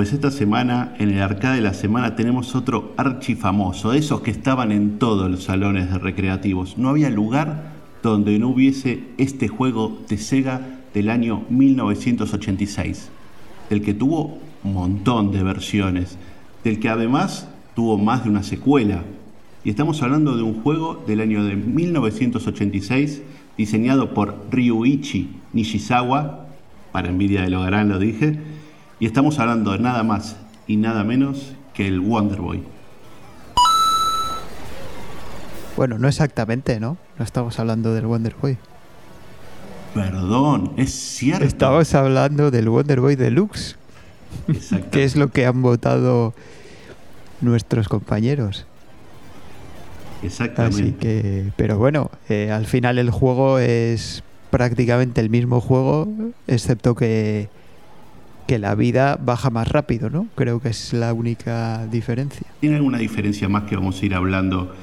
Pues esta semana, en el arcade de la semana, tenemos otro archifamoso, de esos que estaban en todos los salones de recreativos. No había lugar donde no hubiese este juego de Sega del año 1986, del que tuvo un montón de versiones, del que además tuvo más de una secuela. Y estamos hablando de un juego del año de 1986, diseñado por Ryuichi Nishizawa, para envidia de Logarán lo dije, y estamos hablando de nada más y nada menos que el Wonder Boy. Bueno, no exactamente, ¿no? No estamos hablando del Wonder Boy. Perdón, es cierto. Estamos hablando del Wonder Boy Deluxe. que es lo que han votado nuestros compañeros. Exactamente. Así que, pero bueno, eh, al final el juego es prácticamente el mismo juego, excepto que que la vida baja más rápido, ¿no? Creo que es la única diferencia. Tiene alguna diferencia más que vamos a ir hablando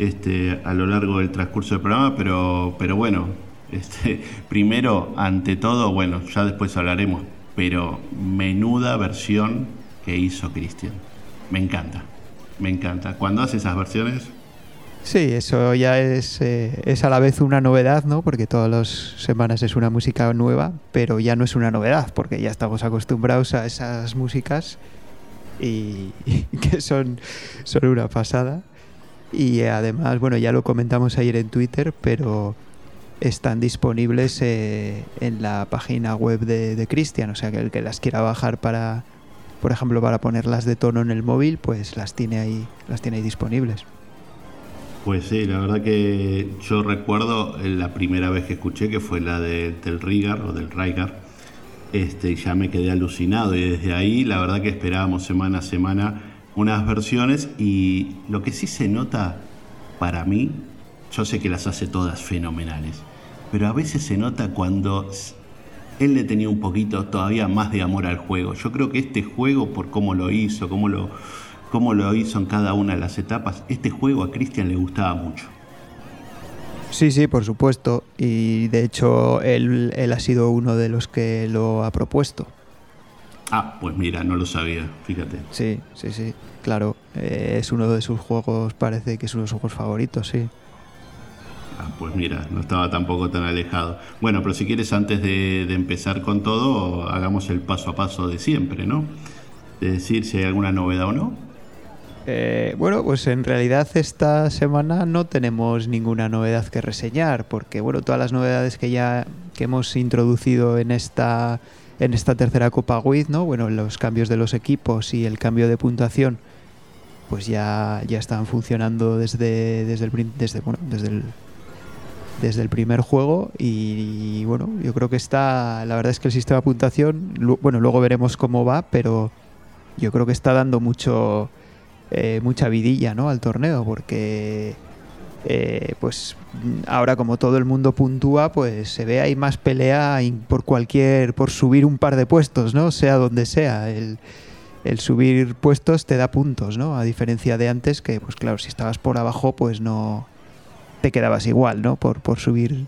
este, a lo largo del transcurso del programa, pero, pero bueno, este, primero, ante todo, bueno, ya después hablaremos, pero menuda versión que hizo Cristian. Me encanta, me encanta. Cuando hace esas versiones, Sí, eso ya es, eh, es a la vez una novedad, ¿no? Porque todas las semanas es una música nueva, pero ya no es una novedad, porque ya estamos acostumbrados a esas músicas y, que son, son una pasada. Y además, bueno, ya lo comentamos ayer en Twitter, pero están disponibles eh, en la página web de, de o sea que el que las quiera bajar para, por ejemplo, para ponerlas de tono en el móvil, pues las tiene ahí, las tiene ahí disponibles. Pues sí, la verdad que yo recuerdo la primera vez que escuché que fue la de, del Rigar o del Raigar, este, ya me quedé alucinado y desde ahí la verdad que esperábamos semana a semana unas versiones y lo que sí se nota para mí, yo sé que las hace todas fenomenales, pero a veces se nota cuando él le tenía un poquito todavía más de amor al juego. Yo creo que este juego, por cómo lo hizo, cómo lo cómo lo hizo en cada una de las etapas. Este juego a Cristian le gustaba mucho. Sí, sí, por supuesto. Y de hecho él, ha sido uno de los que lo ha propuesto. Ah, pues mira, no lo sabía, fíjate. Sí, sí, sí, claro. Eh, es uno de sus juegos, parece que es uno de sus juegos favoritos, sí. Ah, pues mira, no estaba tampoco tan alejado. Bueno, pero si quieres, antes de, de empezar con todo, hagamos el paso a paso de siempre, ¿no? De decir si hay alguna novedad o no. Eh, bueno, pues en realidad esta semana no tenemos ninguna novedad que reseñar, porque bueno, todas las novedades que ya que hemos introducido en esta en esta tercera Copa WID, ¿no? Bueno, los cambios de los equipos y el cambio de puntuación, pues ya, ya están funcionando desde, desde, el, desde, bueno, desde, el, desde el primer juego y, bueno, yo creo que está, la verdad es que el sistema de puntuación, bueno, luego veremos cómo va, pero yo creo que está dando mucho eh, mucha vidilla ¿no? al torneo, porque eh, pues ahora como todo el mundo puntúa, pues se ve ahí más pelea por cualquier, por subir un par de puestos, ¿no? Sea donde sea. El, subir puestos te da puntos, ¿no? A diferencia de antes, que pues claro, si estabas por abajo, pues no te quedabas igual, ¿no? Por, por subir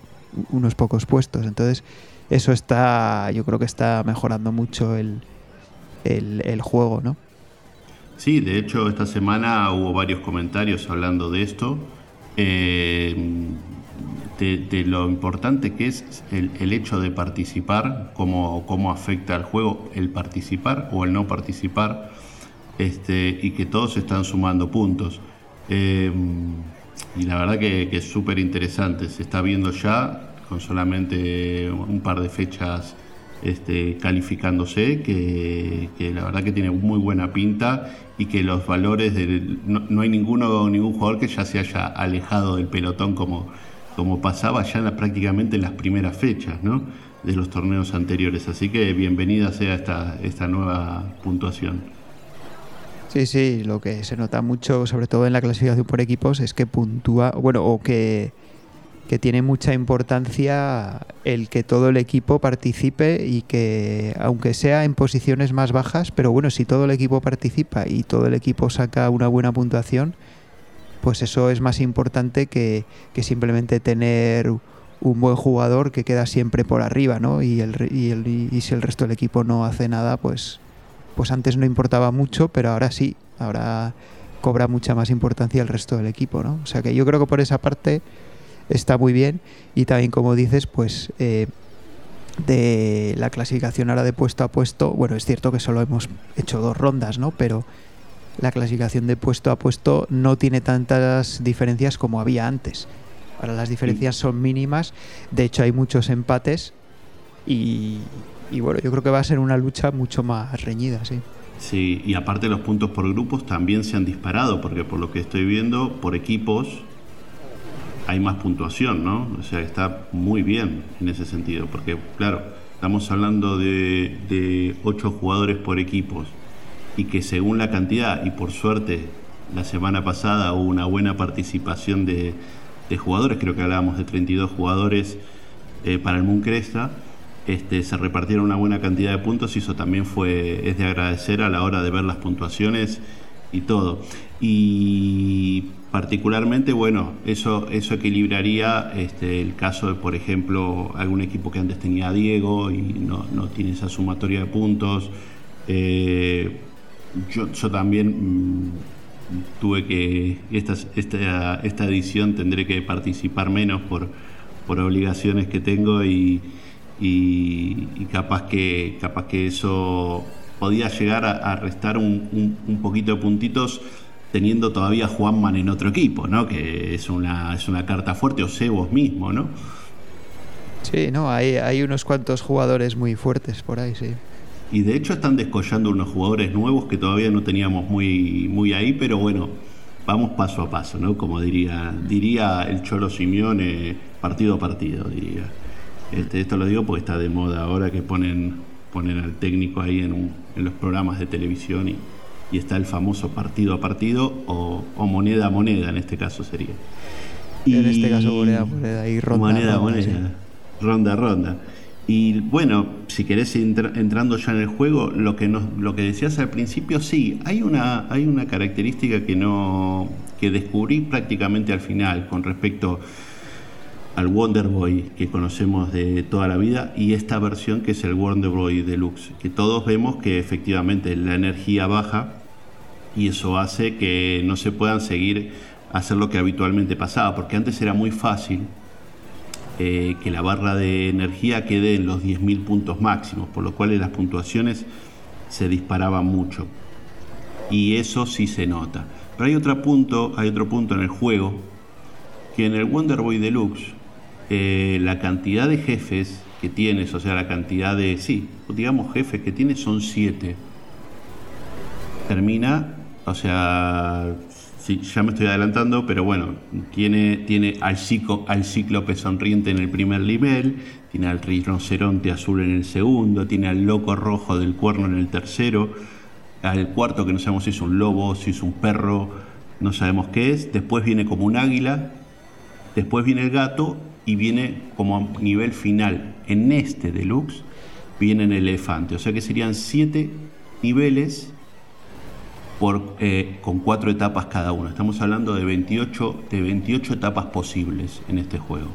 unos pocos puestos. Entonces, eso está, yo creo que está mejorando mucho el, el, el juego, ¿no? Sí, de hecho esta semana hubo varios comentarios hablando de esto, eh, de, lo importante que es el, hecho de participar, cómo, cómo, afecta al juego el participar o el no participar, este, y que todos están sumando puntos. Eh, y la verdad que, que es súper interesante, se está viendo ya con solamente un par de fechas este, calificándose, que, la verdad que tiene muy buena pinta y que los valores del, no, hay ninguno ningún jugador que ya se haya alejado del pelotón como, como pasaba ya prácticamente en las primeras fechas de los torneos anteriores. Así que bienvenida sea esta, esta nueva puntuación. Sí, sí, lo que se nota mucho, sobre todo en la clasificación por equipos, es que puntúa, bueno, o que que tiene mucha importancia el que todo el equipo participe y que, aunque sea en posiciones más bajas, pero bueno, si todo el equipo participa y todo el equipo saca una buena puntuación, pues eso es más importante que, simplemente tener un buen jugador que queda siempre por arriba, ¿no? Y, el, y, el, y si el resto del equipo no hace nada, pues, pues antes no importaba mucho, pero ahora sí, ahora cobra mucha más importancia el resto del equipo, ¿no? O sea que yo creo que por esa parte está muy bien y también como dices, pues eh, de la clasificación ahora de puesto a puesto, bueno, es cierto que solo hemos hecho dos rondas, ¿no? Pero la clasificación de puesto a puesto no tiene tantas diferencias como había antes. Ahora las diferencias son mínimas, de hecho hay muchos empates y, y bueno, yo creo que va a ser una lucha mucho más reñida, sí. Sí, y aparte los puntos por grupos también se han disparado, porque por lo que estoy viendo, por equipos hay más puntuación, ¿no? O sea, está muy bien en ese sentido, porque claro, estamos hablando de, de jugadores por equipos y que según la cantidad, y por suerte la semana pasada hubo una buena participación de, de jugadores, creo que hablábamos de 32 jugadores eh, para el Moon Cresta, este, se repartieron una buena cantidad de puntos y eso también fue, es de agradecer a la hora de ver las puntuaciones y todo. Y particularmente, bueno, eso, eso equilibraría este, el caso de, por ejemplo, algún equipo que antes tenía Diego y no, no tiene esa sumatoria de puntos. Eh, yo, yo, también mm, tuve que, esta, esta, esta edición tendré que participar menos por, por obligaciones que tengo y y, capaz, que, capaz que eso podía llegar a, restar un, un, poquito de puntitos teniendo todavía a Juanman en otro equipo, ¿no? Que es una, es una carta fuerte, o sé vos mismo, ¿no? Sí, no, hay, hay unos cuantos jugadores muy fuertes por ahí, sí. Y de hecho están descollando unos jugadores nuevos que todavía no teníamos muy, muy ahí, pero bueno, vamos paso a paso, ¿no? Como diría, diría el Cholo Simeone, partido a partido, diría. Este, esto lo digo porque está de moda ahora que ponen, ponen al técnico ahí en, los programas de televisión y, está el famoso partido a partido o, moneda a moneda en este caso sería. en este caso moneda a moneda y ronda moneda a moneda, ronda a ronda. Y bueno, si querés entrando ya en el juego, lo que nos, lo que decías al principio, sí, hay una, hay una característica que no, que descubrí prácticamente al final con respecto al Wonder Boy que conocemos de toda la vida y esta versión que es el Wonder Boy Deluxe, que todos vemos que efectivamente la energía baja y eso hace que no se puedan seguir hacer lo que habitualmente pasaba, porque antes era muy fácil eh, que la barra de energía quede en los 10.000 puntos máximos, por lo cual las puntuaciones se disparaban mucho. Y eso sí se nota. Pero hay otro punto, hay otro punto en el juego que en el Wonder Boy Deluxe eh, la cantidad de jefes que tienes, o sea, la cantidad de, sí, digamos jefes que tienes son siete. Termina, o sea, ya me estoy adelantando, pero bueno, tiene, tiene al, ciclo, al cíclope sonriente en el primer nivel, tiene al rinoceronte azul en el segundo, tiene al loco rojo del cuerno en el tercero, al cuarto que no sabemos si es un lobo, si es un perro, no sabemos qué es, después viene como un águila, después viene el gato y viene como nivel final en este deluxe, viene en el elefante. O sea que serían siete niveles por, eh, con cuatro etapas cada uno. Estamos hablando de 28, de 28 etapas posibles en este juego.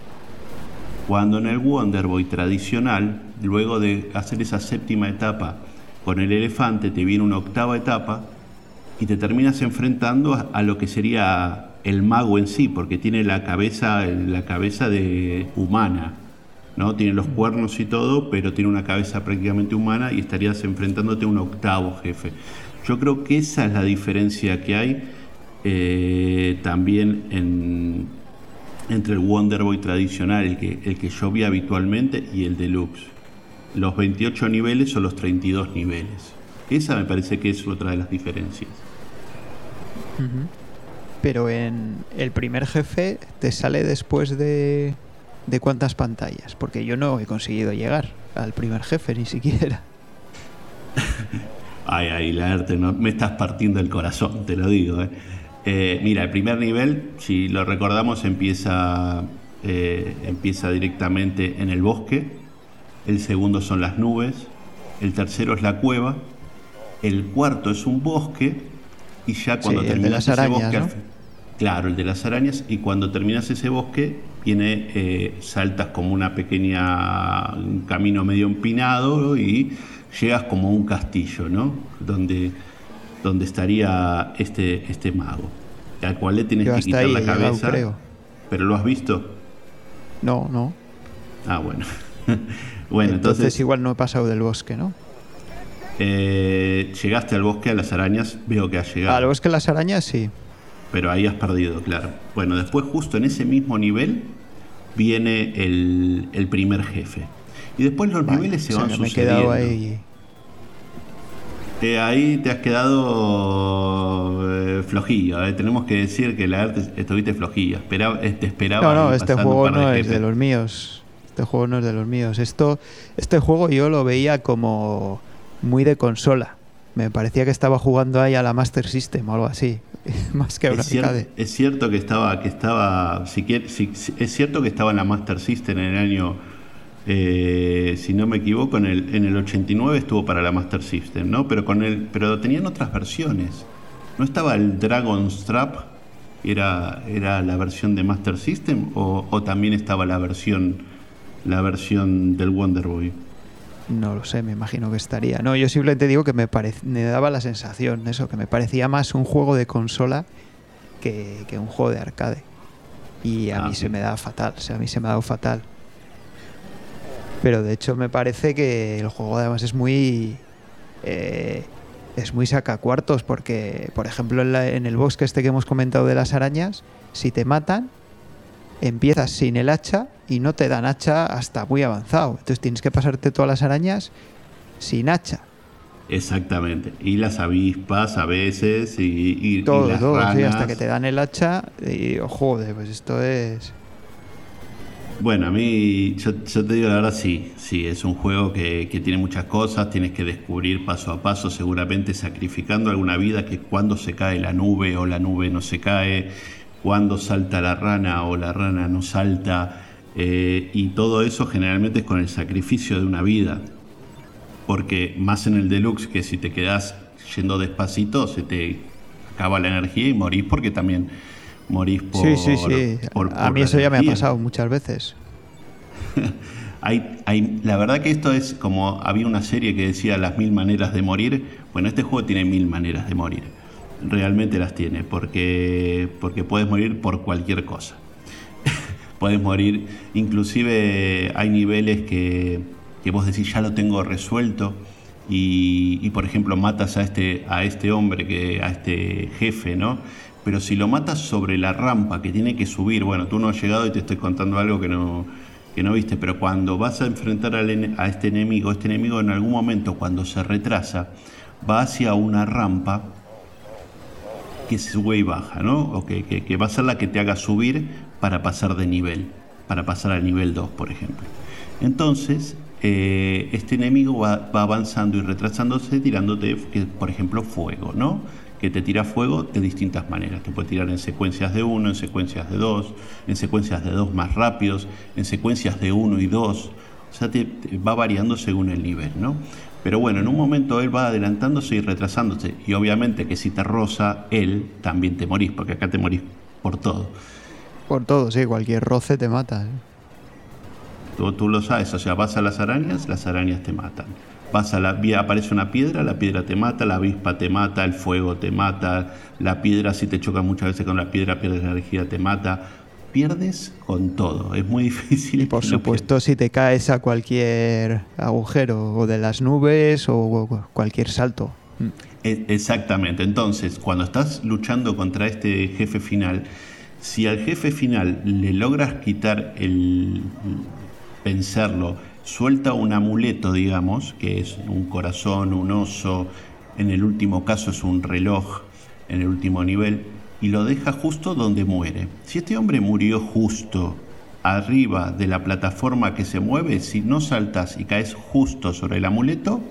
Cuando en el Wonder Boy tradicional, luego de hacer esa séptima etapa con el elefante, te viene una octava etapa y te terminas enfrentando a lo que sería el mago en sí, porque tiene la cabeza, la cabeza de humana, ¿no? Tiene los cuernos y todo, pero tiene una cabeza prácticamente humana y estarías enfrentándote a un octavo jefe. Yo creo que esa es la diferencia que hay eh, también entre el Wonder Boy tradicional, el que, el que yo vi habitualmente, y el deluxe. Los 28 niveles o los 32 niveles. Esa me parece que es otra de las diferencias pero en el primer jefe te sale después de, de cuántas pantallas, porque yo no he conseguido llegar al primer jefe ni siquiera. Ay, ay, Laerte, no, me estás partiendo el corazón, te lo digo. ¿eh? Eh, mira, el primer nivel, si lo recordamos, empieza, eh, empieza directamente en el bosque, el segundo son las nubes, el tercero es la cueva, el cuarto es un bosque y ya cuando terminas ese bosque, claro, el de las arañas, y cuando terminas ese bosque, viene, eh, saltas como una pequeña, un camino medio empinado y llegas como a un castillo, ¿no? Donde, donde estaría este, este mago, al cual le tienes que quitar la cabeza. ¿Pero lo has visto? No, no. Ah, bueno. bueno, entonces, entonces, igual no he pasado del bosque, ¿no? Eh, llegaste al bosque a las arañas, veo que has llegado. Al bosque a las arañas, sí. Pero ahí has perdido, claro. Bueno, después justo en ese mismo nivel viene el, primer jefe. Y después los niveles se van sucediendo. ahí. Eh, ahí te has quedado eh, flojillo. Eh. Tenemos que decir que la arte estuviste flojillo. Esperaba, te esperaba. No, no, este juego no es de los míos. Este juego no es de los míos. Esto, este juego yo lo veía como muy de consola. Me parecía que estaba jugando ahí a la Master System o algo así, más que a es, cierto, es cierto que estaba, que estaba, si, es cierto que estaba en la Master System en el año, eh, si no me equivoco, en el, en el 89 estuvo para la Master System, ¿no? Pero con el, pero tenían otras versiones. ¿No estaba el Dragon's Trap? ¿Era, era la versión de Master System o, o también estaba la versión, la versión del Wonder Boy? No lo sé, me imagino que estaría. No, yo simplemente digo que me, me daba la sensación, eso, que me parecía más un juego de consola que, un juego de arcade. Y a ah, mí se me da fatal, o sea, a mí se me ha dado fatal. Pero de hecho me parece que el juego además es muy... Eh, es muy sacacuartos porque, por ejemplo, en, en el bosque este que hemos comentado de las arañas, si te matan, empiezas sin el hacha y no te dan hacha hasta muy avanzado. Entonces tienes que pasarte todas las arañas sin hacha. Exactamente. Y las avispas a veces y, todo, todo, hasta que te dan el hacha y oh, joder, pues esto es... Bueno, a mí, yo, te digo la verdad, sí, sí, es un juego que, que, tiene muchas cosas, tienes que descubrir paso a paso, seguramente sacrificando alguna vida, que cuando se cae la nube o la nube no se cae, cuando salta la rana o la rana no salta, eh, y todo eso generalmente es con el sacrificio de una vida, porque más en el deluxe que si te quedas yendo despacito se te acaba la energía y morís porque también morís por... Sí, sí, sí. A mí eso ya me ha pasado muchas veces. hay, hay, la verdad que esto es como había una serie que decía las mil maneras de morir. Bueno, este juego tiene mil maneras de morir realmente las tiene, porque, porque puedes morir por cualquier cosa. puedes morir, inclusive hay niveles que, que, vos decís ya lo tengo resuelto y, y, por ejemplo matas a este, a este hombre, que, a este jefe, ¿no? Pero si lo matas sobre la rampa que tiene que subir, bueno, tú no has llegado y te estoy contando algo que no, que no viste, pero cuando vas a enfrentar a este enemigo, este enemigo en algún momento cuando se retrasa, va hacia una rampa que sube y baja, ¿no? O que, que, va a ser la que te haga subir para pasar de nivel, para pasar al nivel 2, por ejemplo. Entonces, eh, este enemigo va, avanzando y retrasándose tirándote, por ejemplo, fuego, ¿no? Que te tira fuego de distintas maneras. Te puede tirar en secuencias de 1, en secuencias de 2, en secuencias de 2 más rápidos, en secuencias de 1 y 2. O sea, te, va variando según el nivel, ¿no? Pero bueno, en un momento él va adelantándose y retrasándose. Y obviamente que si te roza él, también te morís, porque acá te morís por todo. Por todo, sí, cualquier roce te mata. ¿eh? Tú, tú, lo sabes, o sea, vas a las arañas, las arañas te matan. Vas a la vía, aparece una piedra, la piedra te mata, la avispa te mata, el fuego te mata, la piedra si te choca muchas veces con la piedra, pierdes energía, te mata pierdes con todo. Es muy difícil. Y por supuesto, si te caes a cualquier agujero o de las nubes o cualquier salto. E, exactamente. Entonces, cuando estás luchando contra este jefe final, si al jefe final le logras quitar el vencerlo, suelta un amuleto, digamos, que es un corazón, un oso, en el último caso es un reloj, en el último nivel y lo deja justo donde muere. Si este hombre murió justo arriba de la plataforma que se mueve, si no saltas y caes justo sobre el amuleto,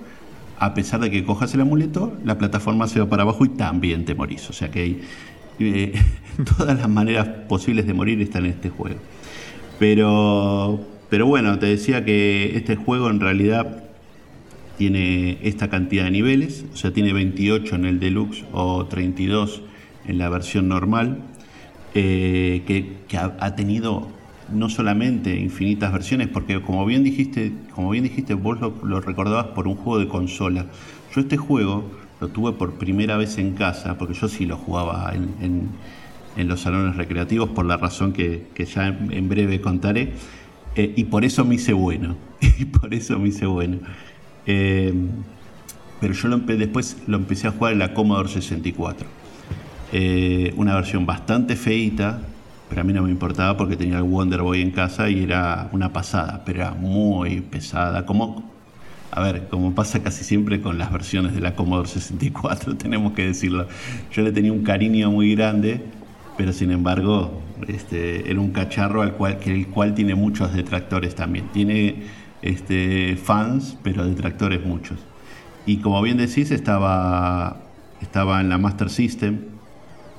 a pesar de que cojas el amuleto, la plataforma se va para abajo y también te morís. O sea que eh, todas las maneras posibles de morir están en este juego. Pero, pero bueno, te decía que este juego en realidad tiene esta cantidad de niveles, o sea, tiene 28 en el deluxe o 32 en la versión normal, eh, que, ha, tenido no solamente infinitas versiones, porque como bien dijiste, como bien dijiste, vos lo, recordabas por un juego de consola. Yo este juego lo tuve por primera vez en casa, porque yo sí lo jugaba en, los salones recreativos por la razón que, ya en, breve contaré, eh, y por eso me hice bueno, y por eso me hice bueno. Eh, pero yo después lo empecé a jugar en la Commodore 64. Eh, una versión bastante feita, pero a mí no me importaba porque tenía el Wonder Boy en casa y era una pasada, pero era muy pesada. Como, a ver, como pasa casi siempre con las versiones de la Commodore 64, tenemos que decirlo. Yo le tenía un cariño muy grande, pero sin embargo este, era un cacharro al cual, que el cual tiene muchos detractores también. Tiene este, fans, pero detractores muchos. Y como bien decís, estaba, estaba en la Master System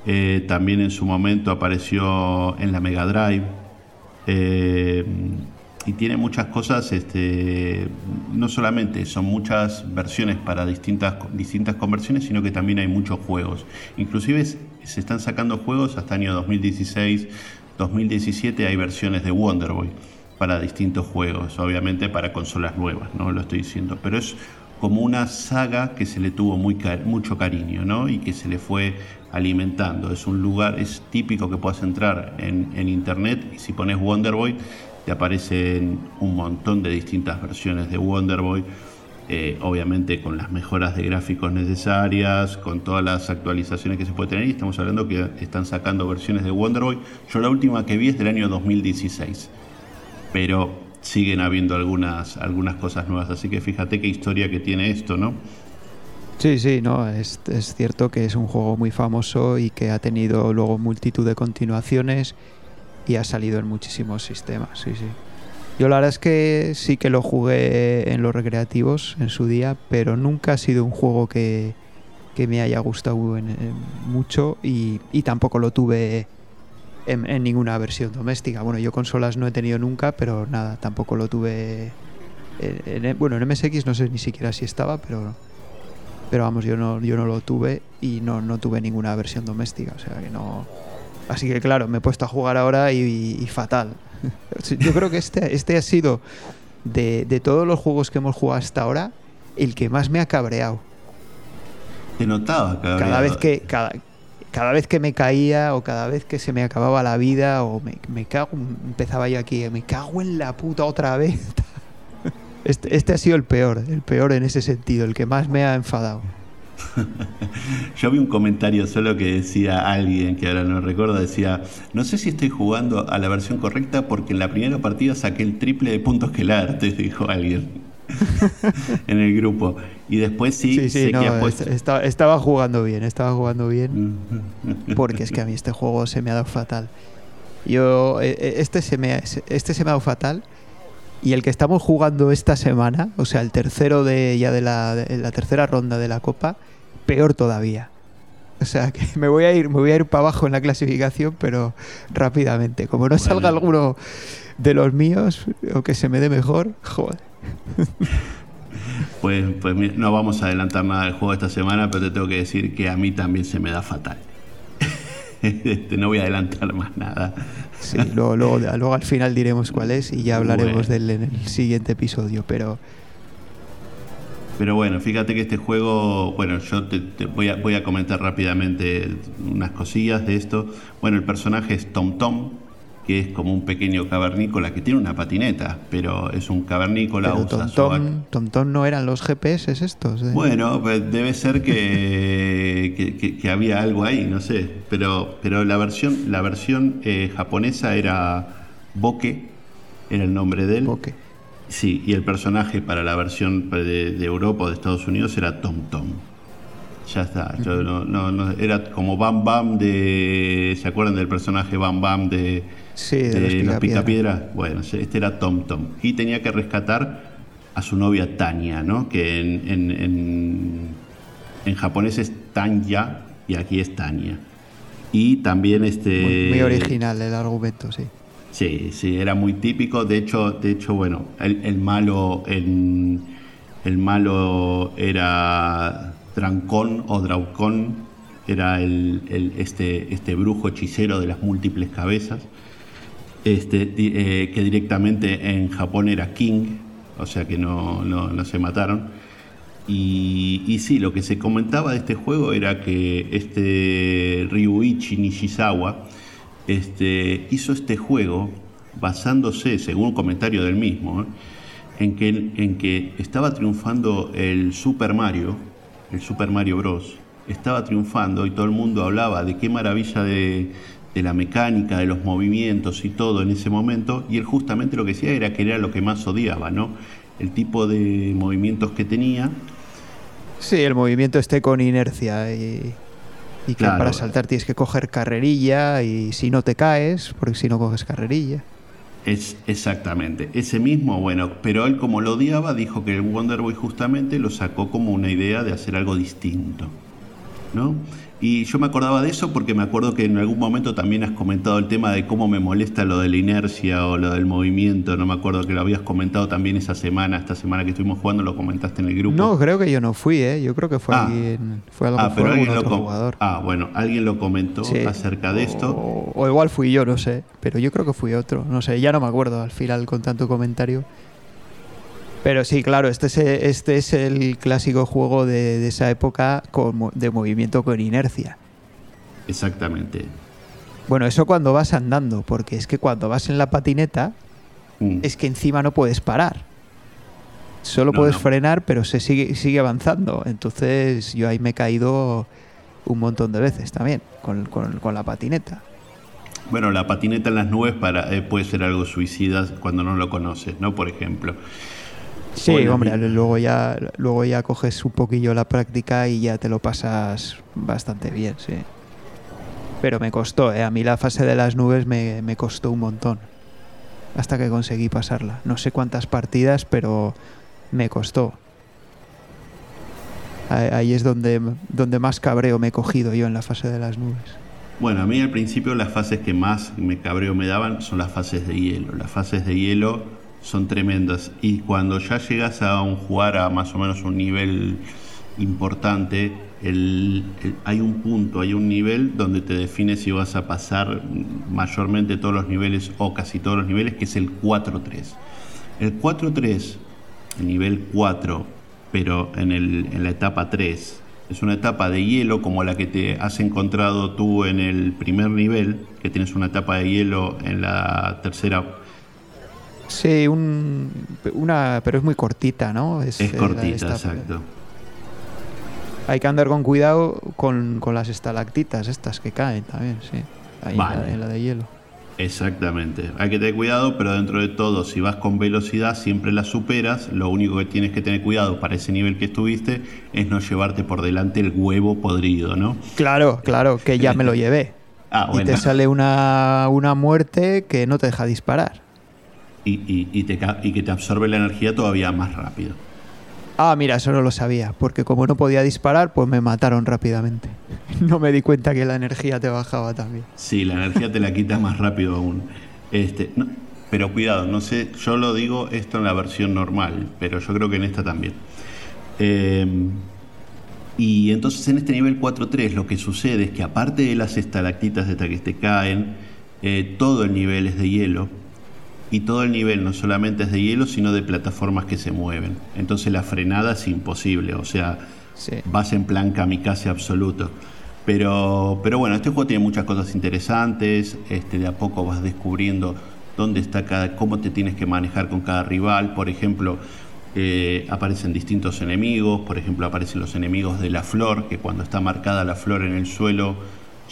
eh, también en su momento apareció en la Mega Drive. Eh, y tiene muchas cosas, este, no solamente son muchas versiones para distintas, distintas conversiones, sino que también hay muchos juegos. Inclusive se están sacando juegos hasta año 2016, 2017 hay versiones de Wonder Boy para distintos juegos, obviamente para consolas nuevas, no lo estoy diciendo, pero es como una saga que se le tuvo muy mucho cariño ¿no? y que se le fue alimentando. Es un lugar, es típico que puedas entrar en, internet y si pones Wonderboy te aparecen un montón de distintas versiones de Wonderboy. Eh, obviamente con las mejoras de gráficos necesarias, con todas las actualizaciones que se puede tener, y estamos hablando que están sacando versiones de Wonderboy. Yo la última que vi es del año 2016, pero siguen habiendo algunas, algunas cosas nuevas. Así que fíjate qué historia que tiene esto, ¿no? Sí, sí, no, es, es, cierto que es un juego muy famoso y que ha tenido luego multitud de continuaciones y ha salido en muchísimos sistemas, sí, sí. Yo la verdad es que sí que lo jugué en los recreativos en su día, pero nunca ha sido un juego que, que me haya gustado mucho y, y tampoco lo tuve en, ninguna versión doméstica. Bueno, yo consolas no he tenido nunca, pero nada, tampoco lo tuve. En, bueno, en MSX no sé ni siquiera si estaba, pero pero vamos, yo no, yo no lo tuve y no, no tuve ninguna versión doméstica, o sea que no. Así que claro, me he puesto a jugar ahora y, fatal. yo creo que este, este ha sido de, de todos los juegos que hemos jugado hasta ahora el que más me ha cabreado. Te notaba cabreado. Cada vez que, cada, cada vez que me caía o cada vez que se me acababa la vida o me, me cago, empezaba yo aquí, me cago en la puta otra vez. Este, este, ha sido el peor, el peor en ese sentido, el que más me ha enfadado. Yo vi un comentario solo que decía alguien, que ahora no recuerdo, decía, no sé si estoy jugando a la versión correcta porque en la primera partida saqué el triple de puntos que el arte, dijo alguien. en el grupo. Y después sí, sí, estaba jugando bien, estaba jugando bien. porque es que a mí este juego se me ha dado fatal. Yo, e, e, este se me, este se me ha dado fatal. Y el que estamos jugando esta semana, o sea, el tercero de ya de la, la tercera ronda de la Copa, peor todavía. O sea, que me voy a ir, me voy a ir para abajo en la clasificación, pero rápidamente. Como no salga alguno de los míos o que se me dé mejor, joder. Pues, pues no vamos a adelantar nada del juego esta semana, pero te tengo que decir que a mí también se me da fatal. Este, no voy a adelantar más nada. Sí, luego, luego, al final diremos cuál es y ya hablaremos de él en el siguiente episodio, pero... Pero bueno, fíjate que este juego, bueno, yo te, voy, a, voy a comentar rápidamente unas cosillas de esto. Bueno, el personaje es Tom Tom, que es como un pequeño cavernícola que tiene una patineta, pero es un cavernícola. Pero Tom, no eran los GPS estos. Bueno, pues debe ser que, que, había algo ahí, no sé. Pero, pero la versión, la versión eh, japonesa era Boke, era el nombre de él. Boke. Sí, y el personaje para la versión de, de Europa o de Estados Unidos era Tom Tom. Ya está. no, no, era como Bam Bam de. ¿Se acuerdan del personaje Bam Bam de, sí, de, los, Picapiedras? Bueno, este era Tom Tom. Y tenía que rescatar a su novia Tania, ¿no? Que en, en, en, japonés es Tanya y aquí es Tania. Y también este. Muy, original el argumento, sí. Sí, sí, era muy típico. De hecho, de hecho bueno, el, el malo en. El malo era Drancón o Draucón era el, este, este brujo hechicero de las múltiples cabezas. Este, eh, que directamente en Japón era King, o sea que no, no, se mataron. Y, sí, lo que se comentaba de este juego era que este Ryuichi Nishizawa este, hizo este juego basándose, según un comentario del mismo, ¿eh? en, que, en que estaba triunfando el Super Mario, el Super Mario Bros. Estaba triunfando y todo el mundo hablaba de qué maravilla de, de la mecánica, de los movimientos y todo en ese momento, y él justamente lo que decía era que era lo que más odiaba, ¿no? El tipo de movimientos que tenía. Sí, el movimiento esté con inercia y, y que para saltar tienes que coger carrerilla y si no te caes, porque si no coges carrerilla. Es exactamente, ese mismo, bueno, pero él como lo odiaba, dijo que el Wonder Boy justamente lo sacó como una idea de hacer algo distinto, ¿no? Y yo me acordaba de eso porque me acuerdo que en algún momento también has comentado el tema de cómo me molesta lo de la inercia o lo del movimiento. No me acuerdo que lo habías comentado también esa semana, esta semana que estuvimos jugando, lo comentaste en el grupo. No, creo que yo no fui, ¿eh? Yo creo que fue ah. alguien, fue algo ah, pero alguien otro jugador. Ah, bueno, alguien lo comentó acerca de esto. o igual fui yo, no sé. Pero yo creo que fui otro. No sé, ya no me acuerdo al final con tanto comentario. Pero sí, claro, este es, este es el clásico juego de, esa época de movimiento con inercia. Exactamente. Bueno, eso cuando vas andando, porque es que cuando vas en la patineta, mm. es que encima no puedes parar. Solo puedes frenar, pero se sigue, sigue avanzando. Entonces yo ahí me he caído un montón de veces también con, la patineta. Bueno, la patineta en las nubes para, eh, puede ser algo suicida cuando no lo conoces, ¿no? Por ejemplo. Sí, hombre, luego ya, luego ya coges un poquillo la práctica y ya te lo pasas bastante bien, sí. Pero me costó, ¿eh? a mí la fase de las nubes me, costó un montón. Hasta que conseguí pasarla. No sé cuántas partidas, pero me costó. Ahí es donde, donde más cabreo me he cogido yo en la fase de las nubes. Bueno, a mí al principio las fases que más me cabreo me daban son las fases de hielo. Las fases de hielo son tremendas. Y cuando ya llegas a un jugar a más o menos un nivel importante, el, hay un punto, hay un nivel donde te define si vas a pasar mayormente todos los niveles o casi todos los niveles, que es el 4-3. El 4-3, el nivel 4, pero en, el, en la etapa 3, es una etapa de hielo como la que te has encontrado tú en el primer nivel, que tienes una etapa de hielo en la tercera Sí, un, una, pero es muy cortita, ¿no? Es, cortita, exacto. Hay que andar con cuidado con, las estalactitas estas que caen también, sí. Ahí en, la, de hielo. Exactamente. Hay que tener cuidado, pero dentro de todo, si vas con velocidad, siempre la superas. Lo único que tienes que tener cuidado para ese nivel que estuviste es no llevarte por delante el huevo podrido, ¿no? Claro, claro, que ya me lo llevé. Ah, y te sale una, una muerte que no te deja disparar y, y, te, y que te absorbe la energía todavía más rápido. Ah, mira, eso no lo sabía, porque como no podía disparar, pues me mataron rápidamente. No me di cuenta que la energía te bajaba también. Sí, la energía te la quita más rápido aún. Este, pero cuidado, no sé, yo lo digo esto en la versión normal, pero yo creo que en esta también. Em, y entonces en este nivel 4.3 lo que sucede es que aparte de las estalactitas de que te caen, eh, todo el nivel es de hielo y todo el nivel no solamente es de hielo, sino de plataformas que se mueven. Entonces la frenada es imposible, o sea, vas en plan kamikaze absoluto. Pero, pero bueno, este juego tiene muchas cosas interesantes, este, de a poco vas descubriendo dónde está cada, cómo te tienes que manejar con cada rival, por ejemplo, eh, aparecen distintos enemigos, por ejemplo aparecen los enemigos de la flor, que cuando está marcada la flor en el suelo,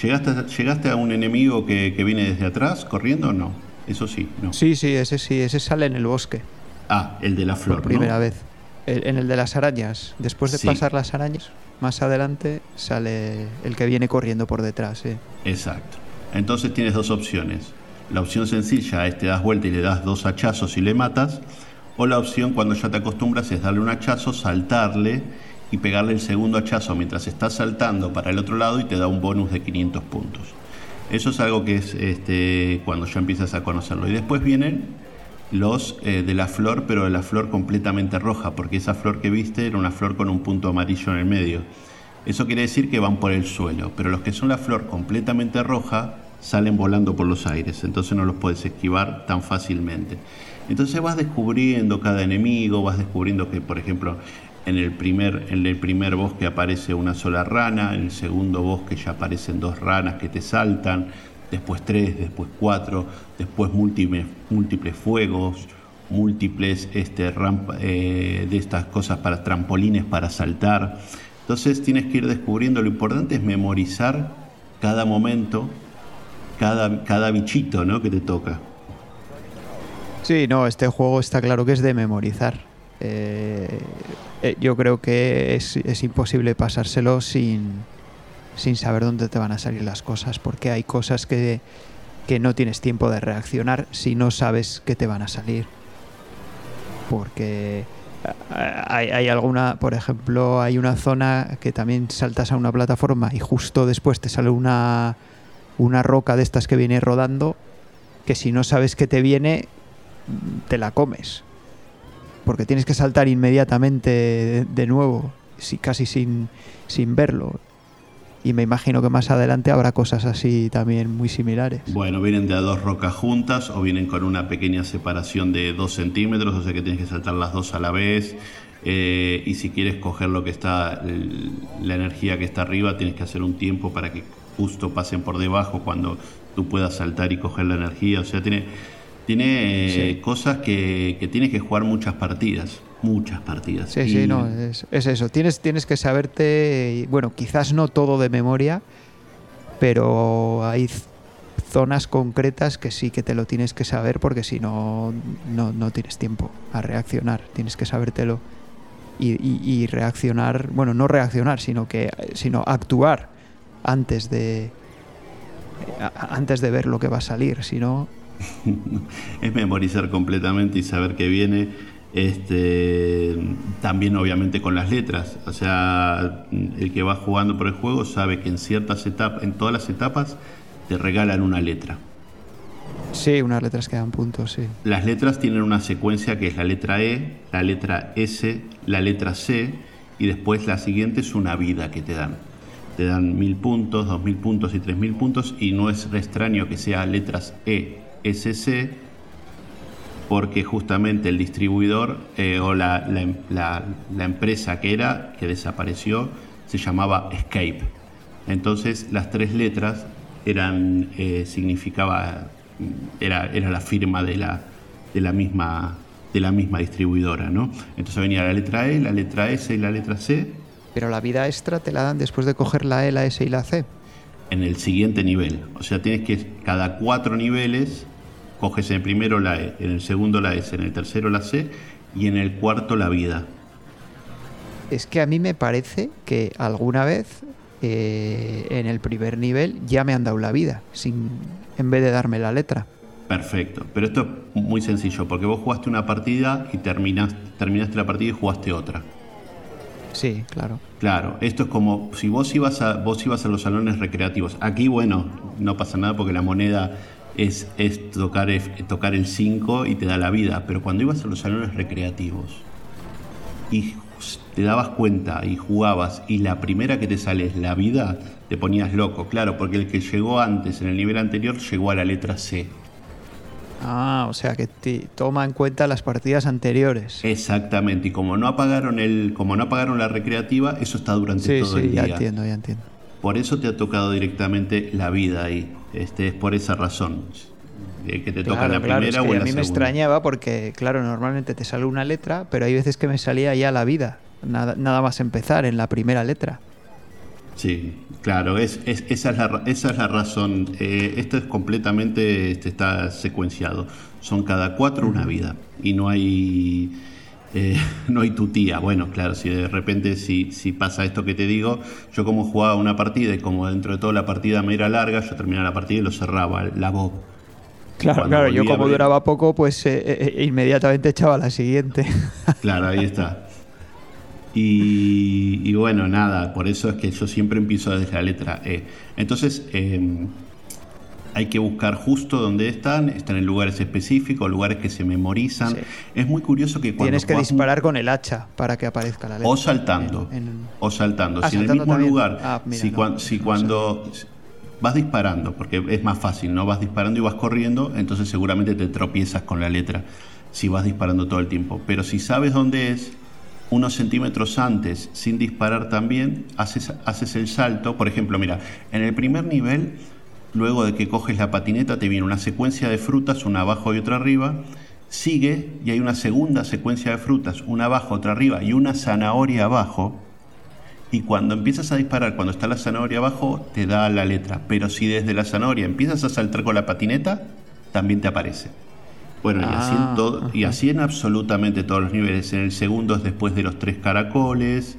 ¿llegaste, llegaste a un enemigo que, que viene desde atrás corriendo o no? Eso sí, ¿no? Sí, sí, ese sí, ese sale en el bosque. Ah, el de la flor. Por primera vez. en el de las arañas. Después de pasar las arañas, más adelante sale el que viene corriendo por detrás. ¿eh? Exacto. Entonces tienes dos opciones. La opción sencilla es te das vuelta y le das dos hachazos y le matas. O la opción cuando ya te acostumbras es darle un hachazo, saltarle y pegarle el segundo hachazo mientras estás saltando para el otro lado y te da un bonus de 500 puntos. Eso es algo que es este, cuando ya empiezas a conocerlo. Y después vienen los eh, de la flor, pero de la flor completamente roja, porque esa flor que viste era una flor con un punto amarillo en el medio. Eso quiere decir que van por el suelo, pero los que son la flor completamente roja salen volando por los aires, entonces no los puedes esquivar tan fácilmente. Entonces vas descubriendo cada enemigo, vas descubriendo que, por ejemplo, en el primer, en el primer bosque aparece una sola rana, en el segundo bosque ya aparecen dos ranas que te saltan, después tres, después cuatro, después múltiples, fuegos, múltiples este, eh, de estas cosas para trampolines para saltar. Entonces tienes que ir descubriendo, lo importante es memorizar cada momento, cada, cada bichito ¿no? que te toca. Sí, no, este juego está claro que es de memorizar. Eh, eh, yo creo que es, imposible pasárselo sin, sin saber dónde te van a salir las cosas, porque hay cosas que, que no tienes tiempo de reaccionar si no sabes que te van a salir. Porque eh, hay, hay, alguna, por ejemplo, hay una zona que también saltas a una plataforma y justo después te sale una, una roca de estas que viene rodando, que si no sabes que te viene, te la comes. Porque tienes que saltar inmediatamente de, nuevo, si, casi sin, sin verlo y me imagino que más adelante habrá cosas así también muy similares. Bueno, vienen de a dos rocas juntas o vienen con una pequeña separación de dos centímetros, o sea que tienes que saltar las dos a la vez. Eh, y si quieres coger lo que está, la energía que está arriba, tienes que hacer un tiempo para que justo pasen por debajo cuando tú puedas saltar y coger la energía. O sea, tiene, tiene eh, cosas que, que tienes que jugar muchas partidas muchas partidas. Sí, sí, no, es, eso. Tienes, tienes que saberte, bueno, quizás no todo de memoria, pero hay zonas concretas que sí que te lo tienes que saber porque si no, no, tienes tiempo a reaccionar, tienes que sabértelo. Y, y, reaccionar, bueno, no reaccionar, sino que sino actuar antes de antes de ver lo que va a salir, si no es memorizar completamente y saber que viene este, también obviamente con las letras, o sea, el que va jugando por el juego sabe que en ciertas etapas, en todas las etapas, te regalan una letra. Sí, unas letras que dan puntos, sí. Las letras tienen una secuencia que es la letra E, la letra S, la letra C y después la siguiente es una vida que te dan. Te dan mil puntos, dos mil puntos y tres mil puntos y no es extraño que sea letras E, S, C porque justamente el distribuidor eh, o la, empresa que era, que desapareció, se llamaba Escape. Entonces las tres letras eran, eh, significaba, era, era la firma de la, de la misma de la misma distribuidora, ¿no? Entonces venía la letra E, la letra S y la letra C. Pero la vida extra te la dan después de coger la E, la S y la C. En el siguiente nivel. O sea, tienes que cada cuatro niveles coges en el primero la E, en el segundo la S, en el tercero la C y en el cuarto la vida. Es que a mí me parece que alguna vez eh, en el primer nivel ya me han dado la vida, sin, en vez de darme la letra. Perfecto, pero esto es muy sencillo, porque vos jugaste una partida y terminaste, terminaste la partida y jugaste otra. Sí, claro. Claro, esto es como si vos ibas a vos ibas a los salones recreativos. Aquí, bueno, no pasa nada porque la moneda es, tocar, tocar el 5 y te da la vida, pero cuando ibas a los salones recreativos y te dabas cuenta y jugabas y la primera que te sale es la vida, te ponías loco, claro, porque el que llegó antes en el nivel anterior llegó a la letra C. Ah, o sea que te toma en cuenta las partidas anteriores. Exactamente, y como no apagaron el, como no apagaron la recreativa, eso está durante todo el día. Ya entiendo, ya entiendo. Por eso te ha tocado directamente la vida ahí. Este, es por esa razón. Que te toca la primera o A mí me extrañaba porque, claro, normalmente te sale una letra, pero hay veces que me salía ya la vida. Nada, nada más empezar en la primera letra. Sí, claro, es, esa, es la, esa es la razón. Eh, esto es completamente, este, está secuenciado. Son cada cuatro una vida y no hay eh, no hay tu tía. Bueno, claro, si de repente si, si pasa esto que te digo, yo como jugaba una partida y como dentro de toda la partida me era larga, yo terminaba la partida y lo cerraba, la Bob. Claro, claro, yo como duraba poco, pues eh, eh, inmediatamente echaba la siguiente. Claro, ahí está. Y, y, bueno, nada, por eso es que yo siempre empiezo desde la letra E. Entonces, em, hay que buscar justo donde están, están en lugares específicos, lugares que se memorizan. Es muy curioso que cuando... Tienes que disparar con el hacha para que aparezca la letra. O saltando. O saltando. Ah, si en el mismo lugar, ah, si, cuando... vas disparando, porque es más fácil, ¿no? Vas disparando y vas corriendo, entonces seguramente te tropiezas con la letra si vas disparando todo el tiempo. Pero si sabes dónde es, unos centímetros antes, sin disparar también, haces, haces el salto. Por ejemplo, mira, en el primer nivel, luego de que coges la patineta, te viene una secuencia de frutas, una abajo y otra arriba. Sigue y hay una segunda secuencia de frutas, una abajo, otra arriba y una zanahoria abajo. Y cuando empiezas a disparar, cuando está la zanahoria abajo, te da la letra. Pero si desde la zanahoria empiezas a saltar con la patineta, también te aparece. Bueno, y, así en ah, todo, y así en absolutamente todos los niveles. En el segundo es después de los tres caracoles.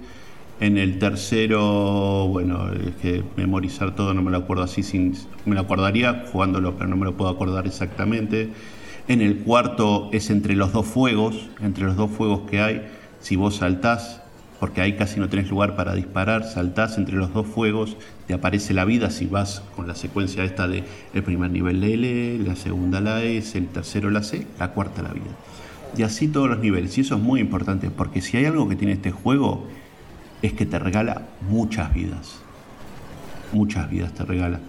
En el tercero, bueno, es que memorizar todo no me lo acuerdo así, sin, me lo acordaría jugándolo, pero no me lo puedo acordar exactamente. En el cuarto es entre los dos fuegos, entre los dos fuegos que hay. Si vos saltás porque ahí casi no tenés lugar para disparar, saltás entre los dos fuegos, te aparece la vida si vas con la secuencia esta de el primer nivel la L, la segunda la S, el tercero la C, la cuarta la vida. Y así todos los niveles. Y eso es muy importante, porque si hay algo que tiene este juego, es que te regala muchas vidas. Muchas vidas te regala.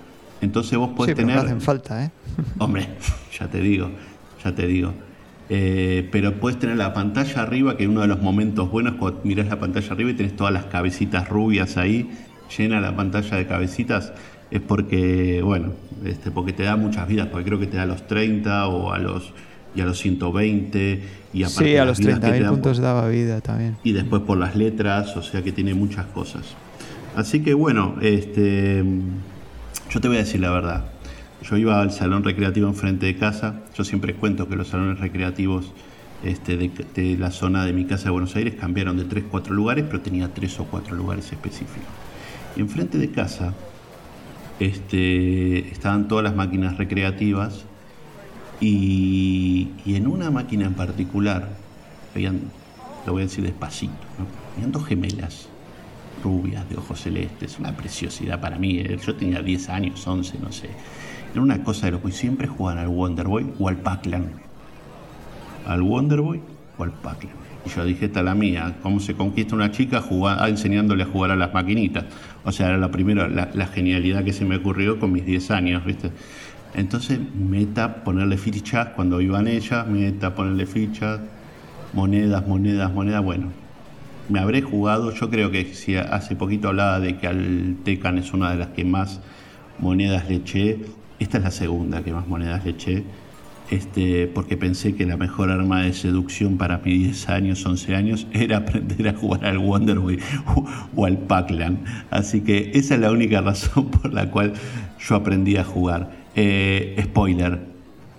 Entonces vos puedes tener... hacen falta, ¿eh? Hombre, ya te digo, ya te digo. Eh, pero puedes tener la pantalla arriba, que uno de los momentos buenos cuando miras la pantalla arriba y tenés todas las cabecitas rubias ahí, llena la pantalla de cabecitas, es porque, bueno, este, porque te da muchas vidas, porque creo que te da a los 30 o a los y a los 120 y Sí, a los 30.000 puntos daba vida también. Y después por las letras, o sea que tiene muchas cosas. Así que bueno, este yo te voy a decir la verdad. Yo iba al salón recreativo enfrente de casa. Yo siempre cuento que los salones recreativos este, de, la zona de mi casa de Buenos Aires cambiaron de 3, 4 lugares, pero tenía 3 o 4 lugares específicos. Y enfrente de casa este, estaban todas las máquinas recreativas y, en una máquina en particular, habían, lo voy a decir despacito, habían dos gemelas rubias de ojos celestes, una preciosidad para mí. Eh, yo tenía 10 años, 11, no sé. Era una cosa de lo que siempre jugaban al Wonderboy o al Pac-Lan. Al Wonderboy o al Pac-Lan. Y yo dije, esta la mía, ¿cómo se conquista una chica jugando, ah, enseñándole a jugar a las maquinitas? O sea, era la primera, la, genialidad que se me ocurrió con mis 10 años, ¿viste? Entonces, meta ponerle fichas cuando iban ellas, meta ponerle fichas, monedas, monedas, monedas. Bueno, me habré jugado, yo creo que si hace poquito hablaba de que al Tecan es una de las que más monedas le eché, esta es la segunda que más monedas le eché, este, porque pensé que la mejor arma de seducción para mis 10 años, 11 años, era aprender a jugar al Wonderboy o, al Pac-Lan. Así que esa es la única razón por la cual yo aprendí a jugar. Eh, spoiler,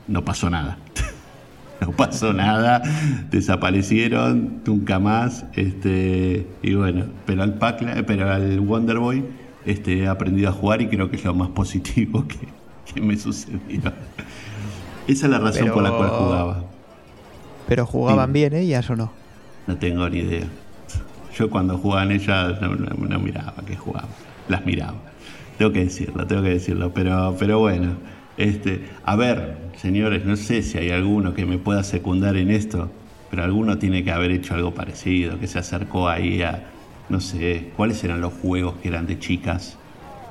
no pasó nada. no pasó nada, desaparecieron, nunca más. Este, y bueno, pero al Pac pero al Wonderboy este, he aprendido a jugar y creo que es lo más positivo que, que me sucedió. Esa es la razón por la cual jugaba. Pero jugaban bien ellas o no? No tengo ni idea. Yo cuando jugaban ellas no, miraba que jugaban, las miraba. Tengo que decirlo, tengo que decirlo. Pero, pero bueno, este, a ver, señores, no sé si hay alguno que me pueda secundar en esto, pero alguno tiene que haber hecho algo parecido, que se acercó ahí a, no sé, cuáles eran los juegos que eran de chicas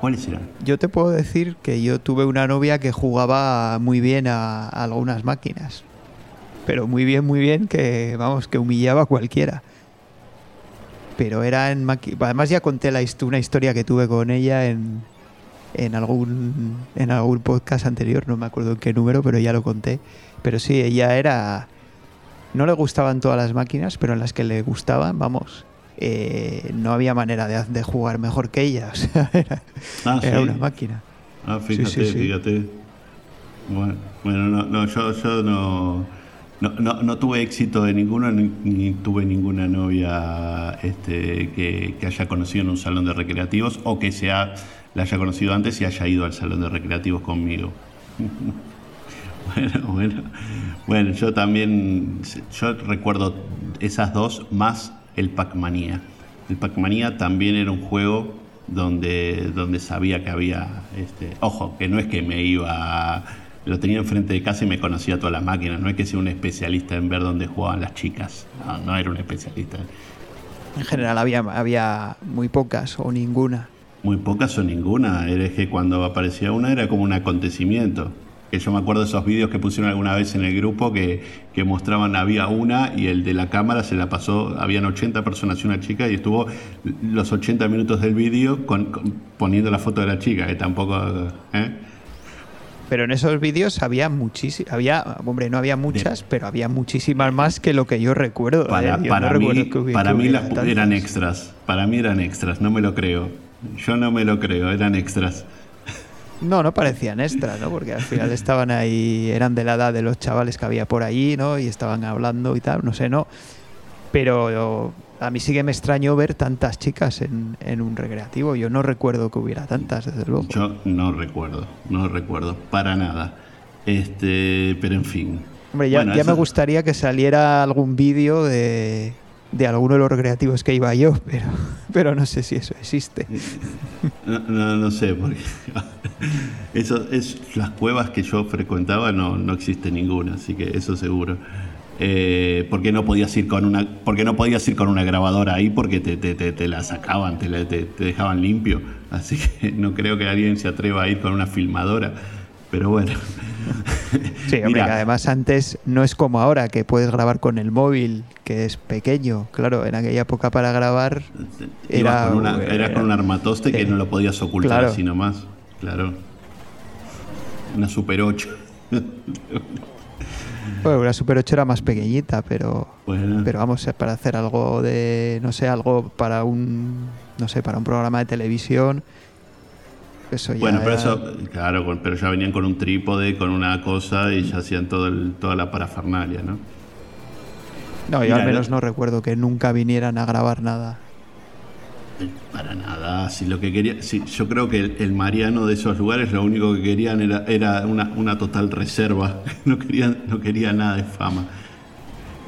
¿Cuáles eran? Yo te puedo decir que yo tuve una novia que jugaba muy bien a, algunas máquinas. Pero muy bien, muy bien, que vamos, que humillaba a cualquiera. Pero era en Además ya conté la, una historia que tuve con ella en, en algún en algún podcast anterior, no me acuerdo en qué número, pero ya lo conté. Pero sí, ella era no le gustaban todas las máquinas, pero en las que le gustaban, vamos, eh, no había manera de, jugar mejor que ella. O sea, era, ah, una máquina. Ah, fíjate, fíjate. Bueno, no, no, yo, yo no, no, no, tuve éxito de ninguno, ni, tuve ninguna novia este, que, haya conocido en un salón de recreativos o que sea, la haya conocido antes y haya ido al salón de recreativos conmigo. bueno, bueno. Bueno, yo también, yo recuerdo esas dos más el Pac-Manía. El Pac-Manía también era un juego donde, donde sabía que había, este, ojo, que no es que me iba, lo tenía enfrente de casa y me conocía todas las máquinas, no es que sea un especialista en ver dónde jugaban las chicas, no, no era un especialista. En general había, había muy pocas o ninguna. Muy pocas o ninguna. Era que cuando aparecía una era como un acontecimiento. Que yo me acuerdo de esos vídeos que pusieron alguna vez en el grupo que, que mostraban, había una y el de la cámara se la pasó, habían 80 personas y una chica y estuvo los 80 minutos del vídeo con, con- poniendo la foto de la chica, que tampoco... ¿eh? Pero en esos vídeos había muchísimas, había, hombre, no había muchas, pero había muchísimas más que lo que yo recuerdo. Para, ¿eh? Yo para no mí, recuerdo que para que mí las eran extras. Para mí eran extras, no me lo creo. Yo no me lo creo, eran extras. No, no parecían extras, ¿no? Porque al final estaban ahí, eran de la edad de los chavales que había por allí, ¿no? Y estaban hablando y tal, no sé, no. Pero a mí sí que me extrañó ver tantas chicas en, en un recreativo. Yo no recuerdo que hubiera tantas, desde luego. Yo no recuerdo, no recuerdo, para nada. Este, pero en fin. Hombre, ya, Bueno, ya eso- me gustaría que saliera algún vídeo de, de alguno de los recreativos que iba yo, pero, pero no sé si eso existe. No, no, no sé, porque eso es las cuevas que yo frecuentaba no, no existe ninguna, así que eso seguro. Eh, porque no podías ir con una, porque no podías ir con una grabadora ahí porque te, te, te, te la sacaban, te, la- te, dejaban limpio. Así que no creo que alguien se atreva a ir con una filmadora. Pero bueno. Sí, hombre, Mira, que además antes no es como ahora, que puedes grabar con el móvil, que es pequeño. Claro, en aquella época para grabar era, con una, era- con un armatoste que no lo podías ocultar claro. así nomás. Claro. Una Super 8. Bueno, la Super 8 era más pequeñita, pero, Bueno. pero vamos, eh, para hacer algo de, no sé, algo para un, no sé, para un programa de televisión, eso ya... Bueno, pero eso, claro, pero ya venían con un trípode, con una cosa y ya hacían todo el- toda la parafernalia, ¿no? No, yo Mira, al menos no recuerdo que nunca vinieran a grabar nada. Eh, Para nada, si lo que quería, si, yo creo que el, el Mariano de esos lugares lo único que querían era, era una, una total reserva, no querían, no querían nada de fama.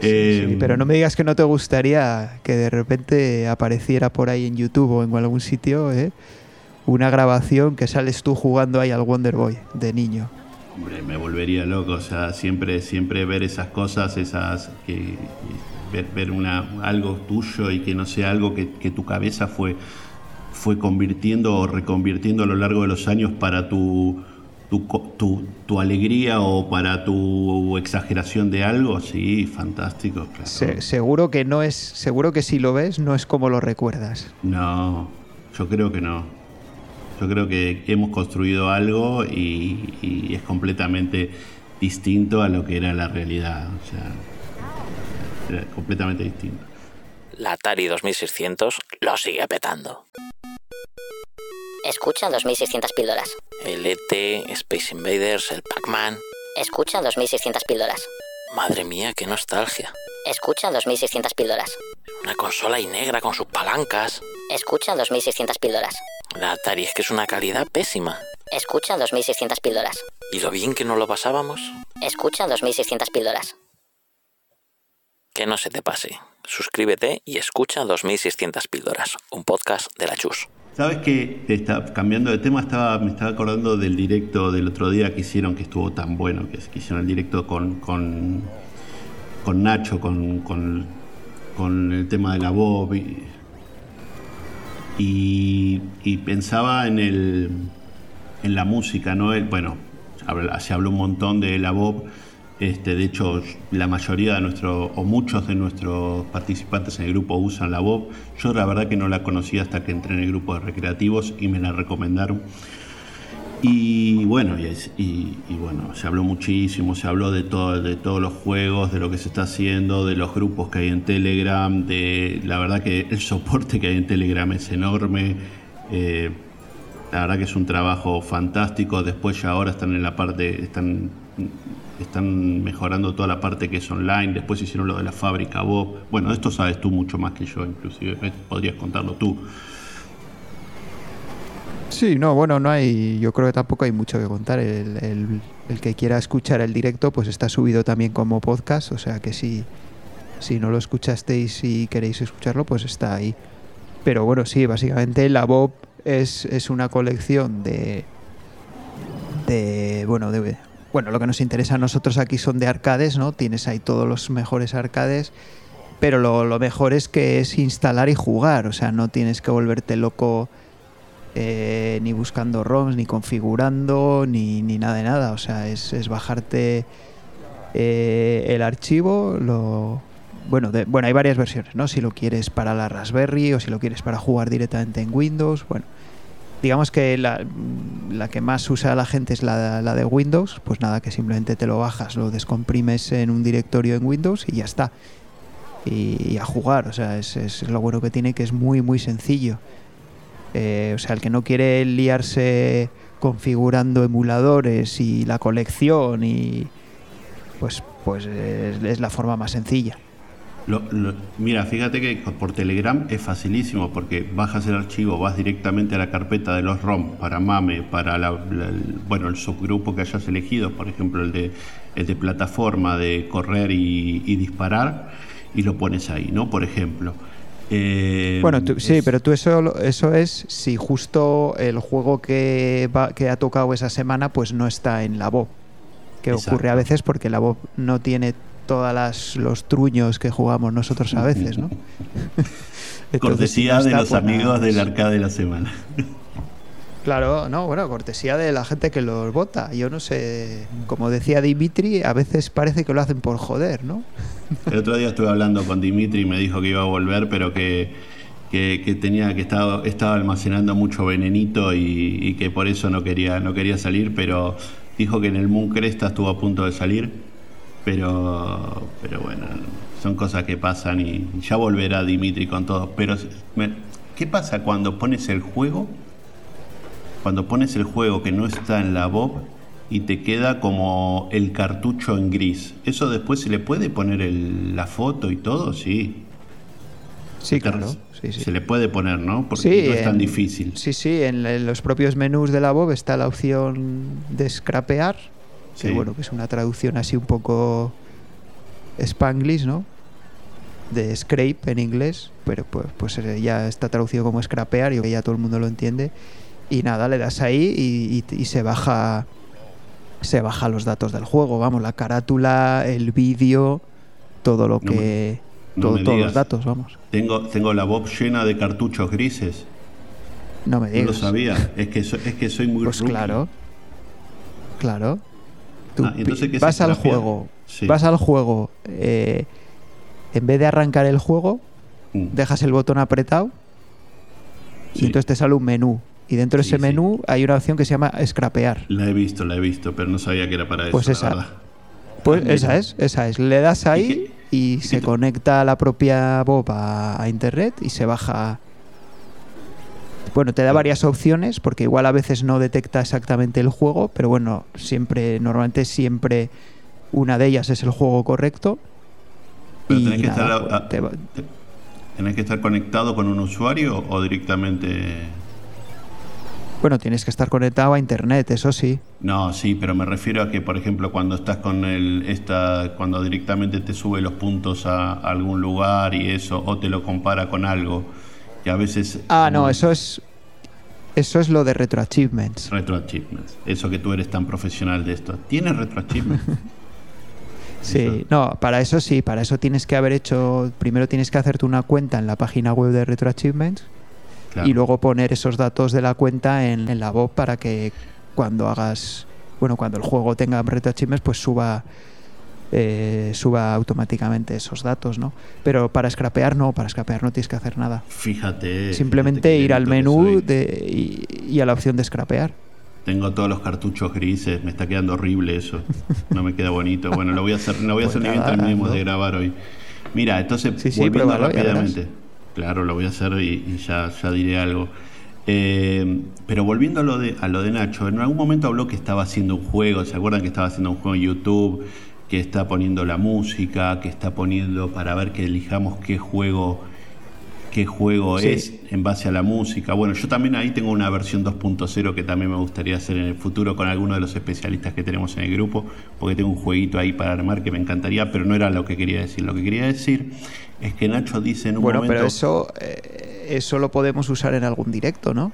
Eh, Sí, pero no me digas que no te gustaría que de repente apareciera por ahí en YouTube o en algún sitio ¿eh? Una grabación que sales tú jugando ahí al Wonder Boy de niño. Hombre, me volvería loco, o sea, siempre, siempre ver esas cosas, esas que ver, ver una, algo tuyo y que no sea algo que, que tu cabeza fue, fue convirtiendo o reconvirtiendo a lo largo de los años para tu, tu, tu, tu alegría o para tu exageración de algo, sí, fantástico, claro. Se- seguro que no es, seguro que si lo ves no es como lo recuerdas. No, yo creo que no. Yo creo que hemos construido algo y, y es completamente distinto a lo que era la realidad. O sea, era completamente distinto. La Atari 2600 lo sigue petando. Escucha 2600 píldoras. El ET, Space Invaders, el Pac-Man. Escucha 2600 píldoras. Madre mía, qué nostalgia. Escucha 2600 píldoras. Una consola y negra con sus palancas. Escucha 2600 píldoras. La Atari es que es una calidad pésima. Escucha 2600 píldoras. ¿Y lo bien que no lo pasábamos? Escucha 2600 píldoras. Que no se te pase. Suscríbete y escucha 2600 píldoras, un podcast de la Chus. ¿Sabes qué? Está, cambiando de tema, estaba, me estaba acordando del directo del otro día que hicieron, que estuvo tan bueno, que, que hicieron el directo con, con, con Nacho, con, con, el tema de la Bob. Y, y, pensaba en, el, en la música, ¿no? El- bueno, se habló un montón de la Bob. Este, de hecho, la mayoría de nuestros, o muchos de nuestros participantes en el grupo usan la Bob. Yo la verdad que no la conocía hasta que entré en el grupo de recreativos y me la recomendaron. Y bueno, y- y bueno, se habló muchísimo, se habló de, todo, de todos los juegos, de lo que se está haciendo, de los grupos que hay en Telegram, de la verdad que el soporte que hay en Telegram es enorme. eh, la verdad que es un trabajo fantástico. Después ya ahora están en la parte, están, están mejorando toda la parte que es online. Después hicieron lo de la fábrica Bob. Bueno, esto sabes tú mucho más que yo, inclusive eh, podrías contarlo tú. Sí, no, bueno, no hay, yo creo que tampoco hay mucho que contar. El, el- que quiera escuchar el directo, pues está subido también como podcast, o sea que si, si no lo escuchasteis y queréis escucharlo, pues está ahí. Pero bueno, sí, básicamente la Bob es, es una colección de, de, bueno, de, bueno, lo que nos interesa a nosotros aquí son de arcades, ¿no? Tienes ahí todos los mejores arcades, pero lo, mejor es que es instalar y jugar, o sea, no tienes que volverte loco eh, ni buscando ROMs, ni configurando, ni, ni nada de nada. O sea, es, es bajarte eh, el archivo, lo... Bueno, de- bueno, hay varias versiones, ¿no? Si lo quieres para la Raspberry o si lo quieres para jugar directamente en Windows, bueno. Digamos que la, la que más usa la gente es la, la de Windows, pues nada, que simplemente te lo bajas, lo descomprimes en un directorio en Windows y ya está. Y, a jugar, o sea, es, lo bueno que tiene que es muy, muy sencillo. Eh, o sea, el que no quiere liarse configurando emuladores y la colección y pues pues es, es la forma más sencilla. Lo- lo- mira, fíjate que por Telegram es facilísimo porque bajas el archivo, vas directamente a la carpeta de los ROM para MAME, para la- la- el, bueno, el subgrupo que hayas elegido, por ejemplo el de, el de plataforma de correr y, y disparar, y lo pones ahí, ¿no? Por ejemplo. Eh, Bueno, tú- sí, pero tú eso eso es si justo el juego que va, que ha tocado esa semana pues no está en la BOB. Que ocurre a veces porque la BOB no tiene todas los truños que jugamos nosotros a veces, ¿no? Entonces, Cortesía de los amigos del arcade de la semana. Claro, no, bueno, cortesía de la gente que los vota. Yo no sé, como decía Dimitri, a veces parece que lo hacen por joder, ¿no? El otro día estuve hablando con Dimitri y me dijo que iba a volver, pero que, que, que tenía que estaba, estaba almacenando mucho venenito y, y que por eso no quería, no quería salir, pero dijo que en el Moon Cresta estuvo a punto de salir, pero, pero bueno, son cosas que pasan y ya volverá Dimitri con todo. Pero ¿qué pasa cuando pones el juego? Cuando pones el juego que no está en la BOB y te queda como el cartucho en gris. ¿Eso después se le puede poner el- la foto y todo? Sí. Sí, claro. Sí, sí. Se le puede poner, ¿no? Porque Sí, no es tan en- difícil. Sí, sí, en, en los propios menús de la BOB está la opción de scrapear, que bueno, que es una traducción así un poco spanglish, ¿no? De scrape en inglés, pero pues, pues eh, ya está traducido como scrapear y ya todo el mundo lo entiende. Y nada, le das ahí y, y- y se baja se baja los datos del juego, vamos, la carátula, el vídeo, todo lo No me- que no todo- todos los datos, vamos. Tengo, tengo la BOB llena de cartuchos grises. No me No digas. lo sabía. Es que, so- es que soy muy Pues rookie. claro. Claro. Tú Ah, entonces, ¿qué es vas al juego. Vas al juego. en vez de arrancar el juego, Mm. dejas el botón apretado y entonces te sale un menú. Y dentro de ese menú hay una opción que se llama scrapear. La he visto, la he visto, pero no sabía que era para Pues eso, esa. la. Pues Ah, mira. esa es, esa es. Le das ahí y, se conecta la propia Bob a, a internet y se baja. Bueno, te da varias opciones porque igual a veces no detecta exactamente el juego, pero bueno, siempre, normalmente siempre una de ellas es el juego correcto. Pero y tenés que, nada, estar, a- te va- te- tenés que estar conectado con un usuario o directamente. bueno, tienes que estar conectado a internet, eso sí. No, sí, pero me refiero a que, por ejemplo, cuando estás con el, esta, cuando directamente te sube los puntos a, a algún lugar y eso, o te lo compara con algo, que a veces. Ah, no, eso es eso es lo de retroachievements. Retroachievements. Eso que tú eres tan profesional de esto. ¿Tienes retroachievements? Sí, Eso. no, para eso sí, para eso tienes que haber hecho, primero tienes que hacerte una cuenta en la página web de retroachievements Claro. y luego poner esos datos de la cuenta en, en la Bob para que cuando hagas, bueno, cuando el juego tenga retroachievements, pues suba eh, suba automáticamente esos datos, ¿no? Pero para scrapear no, para scrapear no tienes que hacer nada. Fíjate. Simplemente fíjate ir al menú de, y, y a la opción de scrapear. Tengo todos los cartuchos grises, me está quedando horrible eso. No me queda bonito. Bueno, lo voy a hacer, lo voy a Pues hacer bien nada, terminemos hazlo. de grabar hoy. Mira, entonces Sí, sí, volviendo pruébalo, rápidamente. Claro, lo voy a hacer y, y ya, ya diré algo. Eh, pero volviendo a lo, de, a lo de Nacho, en algún momento habló que estaba haciendo un juego, ¿se acuerdan que estaba haciendo un juego en YouTube? Que está poniendo la música, que está poniendo para ver que elijamos qué juego qué juego Sí. es en base a la música. Bueno, yo también ahí tengo una versión 2.0 que también me gustaría hacer en el futuro con alguno de los especialistas que tenemos en el grupo, porque tengo un jueguito ahí para armar que me encantaría, pero no era lo que quería decir. Lo que quería decir es que Nacho dice en un Bueno, momento... pero eso, eh, eso lo podemos usar en algún directo, ¿no?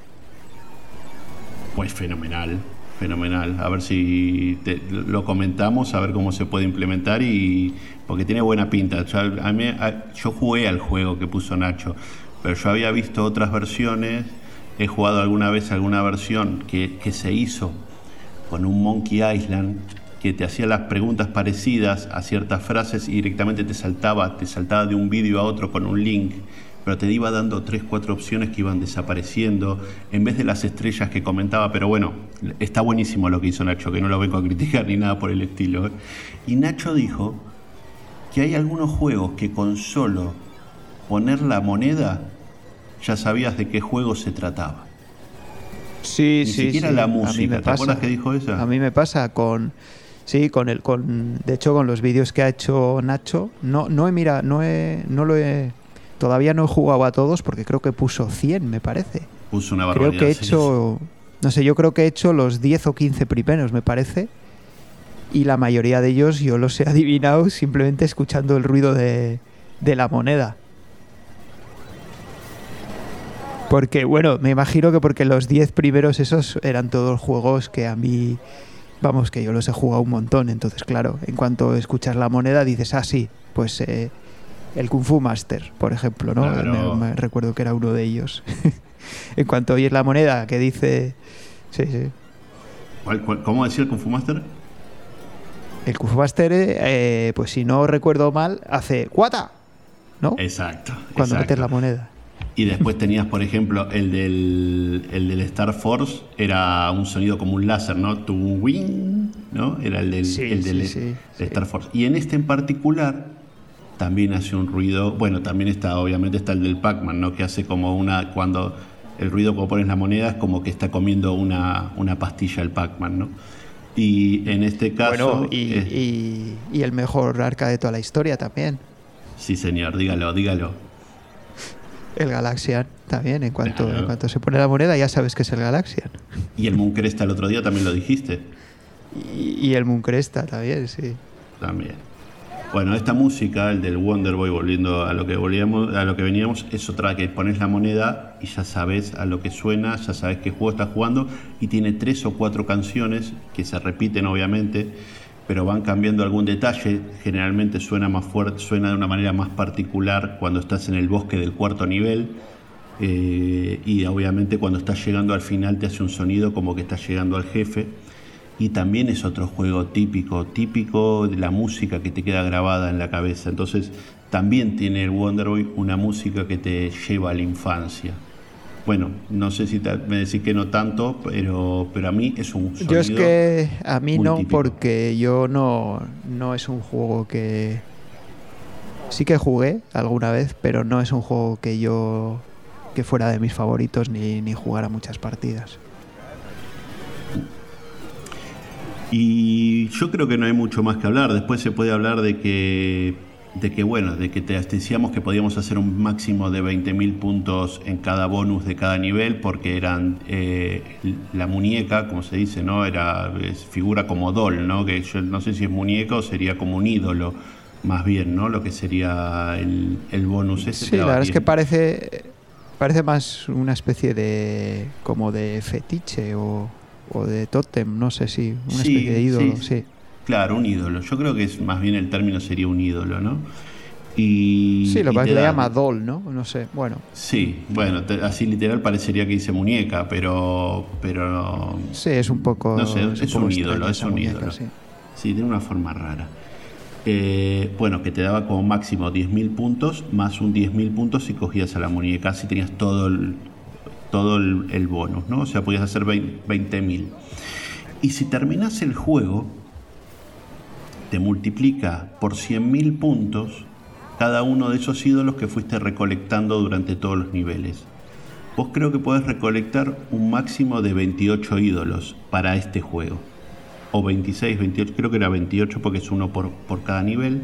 Pues fenomenal, fenomenal. A ver si te- lo comentamos, a ver cómo se puede implementar y porque tiene buena pinta. Yo, a jugué al juego que puso Nacho, pero yo había visto otras versiones he jugado alguna vez alguna versión que, que se hizo con un Monkey Island que te hacía las preguntas parecidas a ciertas frases y directamente te saltaba, te saltaba de un vídeo a otro con un link, pero te iba dando tres, cuatro opciones que iban desapareciendo en vez de las estrellas que comentaba. Pero bueno, está buenísimo lo que hizo Nacho, que no lo vengo a criticar ni nada por el estilo. ¿eh? Y Nacho dijo que hay algunos juegos que con solo poner la moneda ya sabías de qué juego se trataba. Sí, Ni sí, siquiera sí. la música. ¿Te acuerdas que dijo eso? A mí me pasa con sí, con el con de hecho con los vídeos que ha hecho Nacho, no no he mira, no he no lo he todavía no he jugado a todos porque creo que puso 100, me parece. Puso una Creo barbaridad. que he hecho no sé, yo creo que he hecho los 10 o 15 primeros, me parece. Y la mayoría de ellos yo los he adivinado simplemente escuchando el ruido de, de la moneda. Porque, bueno, me imagino que porque los 10 primeros esos eran todos juegos que a mí, vamos, que yo los he jugado un montón. Entonces, claro, en cuanto escuchas la moneda dices, ah, sí, pues eh, el Kung Fu Master, por ejemplo, ¿no? Claro. Me- me recuerdo que era uno de ellos. en cuanto oyes la moneda que dice, sí, sí. ¿Cuál- cuál- ¿Cómo decía el Kung Fu Master? El Kung Fu Master, eh, pues si no recuerdo mal, hace ¡Cuata! ¿No? Exacto. Cuando exacto. metes la moneda. Y después tenías, por ejemplo, el del, el del Star Force, era un sonido como un láser, ¿no? Tu wing, ¿no? Era el del, Sí, el del sí, sí. Star Force. Y en este en particular también hace un ruido, bueno, también está, obviamente está el del Pac-Man, ¿no? Que hace como una, cuando el ruido cuando pones la moneda es como que está comiendo una, una pastilla el Pac-Man, ¿no? Y en este caso... Bueno, y, es- y- y el mejor arca de toda la historia también. Sí, señor, dígalo, dígalo. El Galaxian también. En cuanto, Claro. en cuanto se pone la moneda ya sabes que es el Galaxian. Y el Moon Cresta el otro día también lo dijiste. Y, y el Moon Cresta también, sí. También. Bueno, esta música, el del Wonder Boy, volviendo a lo que volvíamos, a lo que veníamos, es otra que pones la moneda y ya sabes a lo que suena, ya sabes qué juego estás jugando y tiene tres o cuatro canciones que se repiten obviamente, pero van cambiando algún detalle. Generalmente suena más fuerte, suena de una manera más particular cuando estás en el bosque del cuarto nivel. eh, y obviamente cuando estás llegando al final te hace un sonido como que estás llegando al jefe. Y también es otro juego típico, típico de la música que te queda grabada en la cabeza. Entonces también tiene el Wonder Boy una música que te lleva a la infancia. Bueno, no sé si te- me decís que no tanto, pero, pero a mí es un sonido Yo es que a mí no, típico. porque yo no, no es un juego que... Sí que jugué alguna vez, pero no es un juego que yo... que fuera de mis favoritos ni, ni jugara muchas partidas. Y yo creo que no hay mucho más que hablar. Después se puede hablar de que, de que bueno, de que te decíamos que podíamos hacer un máximo de 20.000 puntos en cada bonus de cada nivel, porque eran eh, la muñeca, como se dice, ¿no? Era es figura como doll, ¿no? Que yo no sé si es muñeca o sería como un ídolo, más bien, ¿no? Lo que sería el, el bonus ese. Sí, la verdad es que 10. parece parece más una especie de como de fetiche o, o de tótem, no sé si, una Sí, especie de ídolo, sí. sí. Claro, un ídolo. Yo creo que es más bien el término sería un ídolo, ¿no? Y, Sí, lo que le llama doll, ¿no? No sé, bueno. Sí, bueno, te- así literal parecería que dice muñeca, pero pero Sí, es un poco. No sé, es un ídolo, es un muñeca, ídolo. sí. sí, tiene una forma rara. Eh, bueno, que te daba como máximo 10.000 puntos, más un 10.000 puntos si cogías a la muñeca, así tenías todo el, todo el, bonus, ¿no? O sea, podías hacer 20 20.000. Y si terminas el juego, te multiplica por 100.000 puntos cada uno de esos ídolos que fuiste recolectando durante todos los niveles. Vos creo que podés recolectar un máximo de 28 ídolos para este juego. O 26, 28, creo que era 28 porque es uno por, por cada nivel.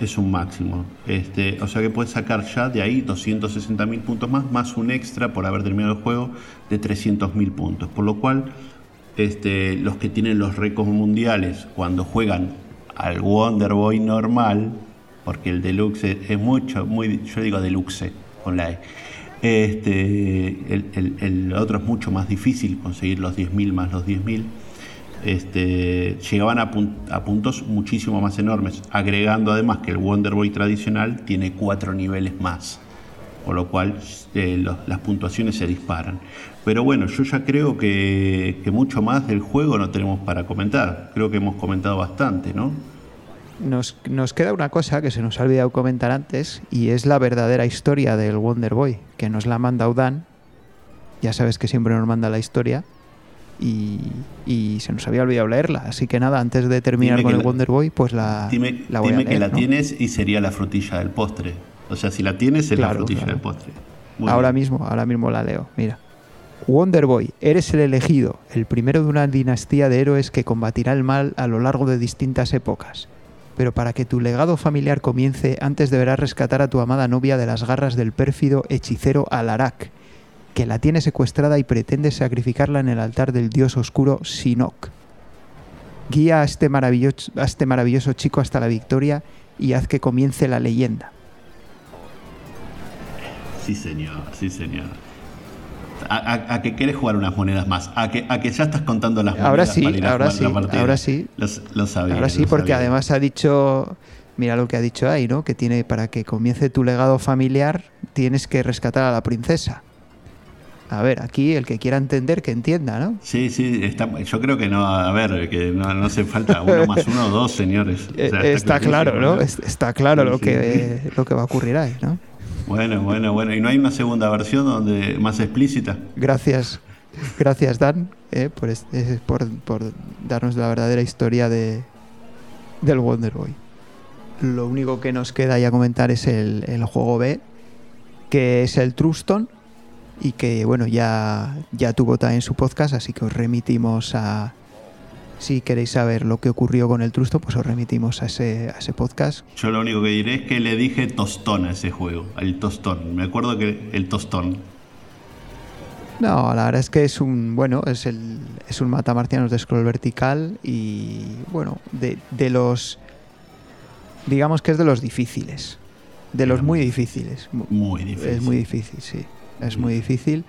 Es un máximo. Este, o sea que puedes sacar ya de ahí 260.000 puntos más, más un extra por haber terminado el juego de 300.000 puntos. Por lo cual, este, los que tienen los récords mundiales cuando juegan al Wonder Boy normal, porque el deluxe es, mucho, muy, yo digo deluxe con la E. Este, el, el- el otro es mucho más difícil conseguir los 10.000 más los 10.000. Este, llegaban a, pun- a puntos muchísimo más enormes, agregando además que el Wonder Boy tradicional tiene cuatro niveles más. Con lo cual eh, las puntuaciones se disparan. Pero bueno, yo ya creo que, mucho más del juego no tenemos para comentar. Creo que hemos comentado bastante, ¿no? Nos, queda una cosa que se nos ha olvidado comentar antes y es la verdadera historia del Wonder Boy, que nos la ha mandado Dan. Ya sabes que siempre nos manda la historia y, y se nos había olvidado leerla. Así que nada, antes de terminar Dime con el la- Wonder Boy, pues la, Dime, la voy a dime que leer, la ¿no? tienes y sería la frutilla del postre. O sea, si la tienes, es la frutilla claro. del postre. Muy Ahora bien. mismo, ahora mismo la leo. Mira. Wonder Boy, eres el elegido, el primero de una dinastía de héroes que combatirá el mal a lo largo de distintas épocas. Pero para que tu legado familiar comience, antes deberás rescatar a tu amada novia de las garras del pérfido hechicero Alarak, que la tiene secuestrada y pretende sacrificarla en el altar del dios oscuro Sinok. Guía a este, maravilloso, a este maravilloso chico hasta la victoria y haz que comience la leyenda. Sí, señor, sí, señor. A, a- a que quieres jugar unas monedas más. A que, a que ya estás contando las monedas. Ahora sí, ir a ahora jugar la sí, ahora sí. Lo, sabía. Ahora sí, porque sabía. además ha dicho, mira lo que ha dicho ahí, ¿no? Que tiene para que comience tu legado familiar tienes que rescatar a la princesa. A ver, aquí el que quiera entender que entienda, ¿no? Sí, sí, está, yo creo que no, a ver, que no, no hace falta uno más uno o dos, señores. O sea, está claro, ¿no? Es- Está claro Sí, lo sí. que lo que va a ocurrir ahí, ¿no? Bueno, bueno, bueno. ¿Y no hay una segunda versión donde más explícita? Gracias, gracias Dan, eh, por, eh, por, por darnos la verdadera historia de del Wonder Boy. Lo único que nos queda ya comentar es el, el juego B, que es el Truston, y que bueno, ya, ya tuvo también su podcast, así que os remitimos a... Si queréis saber lo que ocurrió con el Truston, pues os remitimos a ese, a ese podcast. Yo lo único que diré es que le dije tostón a ese juego, al tostón. Me acuerdo que el tostón. No, la verdad es que es un, bueno, es el es un matamarcianos de scroll vertical y bueno, de, de los digamos que es de los difíciles, de los muy difíciles. Mu- Muy difícil. Es muy difícil, sí. Es muy difícil.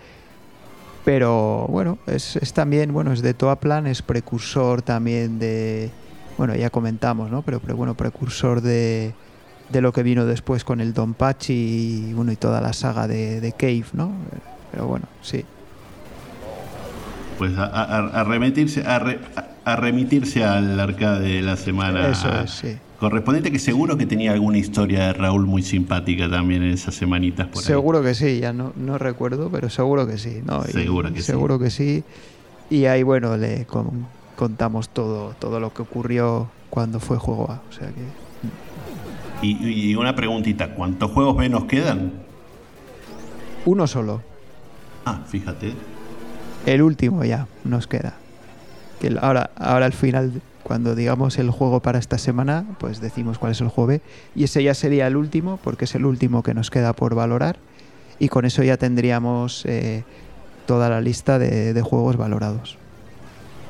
Pero bueno, es, es también, bueno, es de Toaplan, es precursor también de, bueno, ya comentamos, ¿no? Pero, pero bueno, precursor de, de lo que vino después con el Don Pachi y, bueno, y toda la saga de, de Cave, ¿no? Pero bueno, sí. Pues a, a- a remitirse, a, re- a- remitirse al arcade de la semana Eso es, sí. Correspondiente, que seguro que tenía alguna historia de Raúl muy simpática también en esas semanitas por ahí. Seguro que sí, ya no, no recuerdo, pero seguro que sí, ¿no? Seguro que sí. seguro que sí. Y ahí, bueno, le con- contamos todo, todo lo que ocurrió cuando fue juego A. O sea que. Y, y una preguntita, ¿cuántos juegos B nos quedan? Uno solo. Ah, fíjate. El último ya nos queda. Que el- ahora, ahora al final, cuando digamos el juego para esta semana, pues decimos cuál es el juego B. Y ese ya sería el último, porque es el último que nos queda por valorar. Y con eso ya tendríamos eh, toda la lista de, de juegos valorados.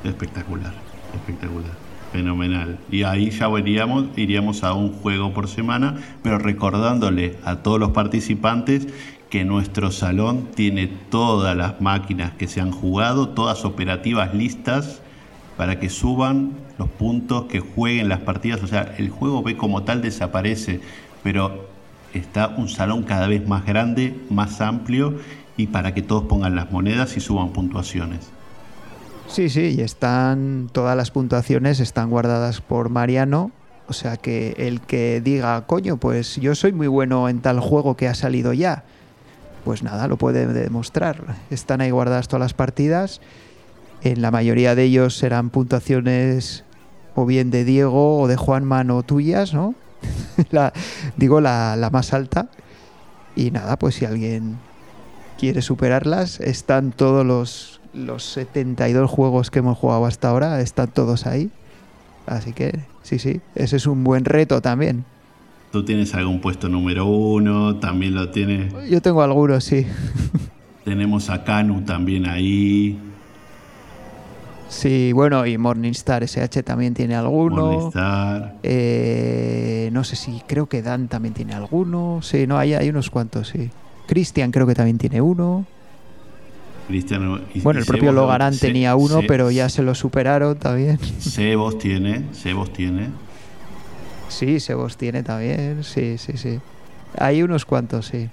Espectacular, espectacular. Fenomenal. Y ahí ya iríamos, iríamos a un juego por semana, pero recordándole a todos los participantes que nuestro salón tiene todas las máquinas que se han jugado, todas operativas listas para que suban los puntos, que jueguen las partidas. O sea, el juego B como tal desaparece, pero está un salón cada vez más grande, más amplio y para que todos pongan las monedas y suban puntuaciones. Sí, sí, y están todas las puntuaciones están guardadas por Mariano. O sea que el que diga, coño, pues yo soy muy bueno en tal juego que ha salido ya, pues nada, lo puede demostrar. Están ahí guardadas todas las partidas. En la mayoría de ellos serán puntuaciones o bien de Diego o de Juanman o tuyas, ¿no? la, digo la, la más alta. Y nada, pues si alguien quiere superarlas, están todos los, los 72 juegos que hemos jugado hasta ahora, están todos ahí. Así que sí, sí, ese es un buen reto también. Tú tienes algún puesto número uno, también lo tienes. Yo tengo algunos, sí. Tenemos a Canu también ahí. Sí, bueno, y Morningstar SH también tiene alguno. Morningstar. Eh, no sé si creo que Dan también tiene alguno. Sí, no, hay, hay unos cuantos, sí. Cristian creo que también tiene uno. Cristiano. y- Bueno, el propio Sebos- Logarán Se- tenía uno, Se- pero ya se lo superaron también. Sebos tiene, Sebos tiene. Sí, Sebos tiene también, sí, sí, sí. Hay unos cuantos, sí.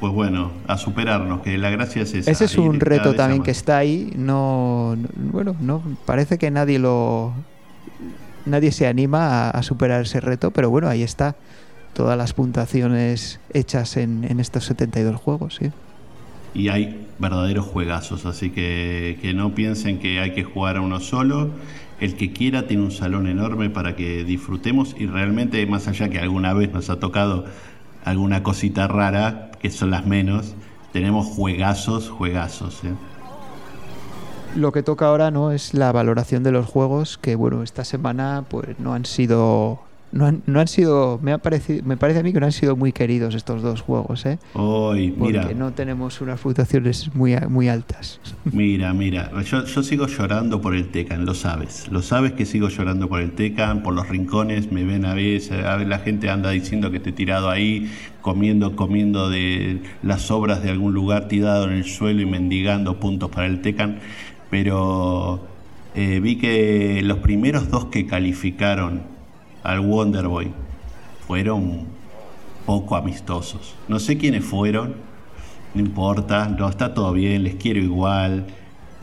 Pues bueno, a superarnos, que la gracia es esa. Ese es un reto también que está ahí. No, no- bueno, no parece que nadie lo, nadie se anima a, a superar ese reto, pero bueno, ahí está. Todas las puntuaciones hechas en, en estos 72 juegos, sí. Y hay verdaderos juegazos, así que, que no piensen que hay que jugar a uno solo. El que quiera tiene un salón enorme para que disfrutemos y realmente, más allá que alguna vez nos ha tocado alguna cosita rara, que son las menos, tenemos juegazos, juegazos. ¿eh? Lo que toca ahora no es la valoración de los juegos, que bueno, esta semana pues no han sido no han, no han sido me ha parecido me parece a mí que no han sido muy queridos estos dos juegos, ¿eh? Porque mira, no tenemos unas puntuaciones muy muy altas. mira, mira, yo, yo sigo llorando por el Tecan, lo sabes, lo sabes que sigo llorando por el Tecan, por los rincones, me ven a veces, a ver, la gente anda diciendo que esté tirado ahí, comiendo, comiendo de las sobras de algún lugar, tirado en el suelo y mendigando puntos para el Tecan, pero eh, vi que los primeros dos que calificaron al Wonder Boy fueron poco amistosos. No sé quiénes fueron, no importa, no está todo bien, les quiero igual,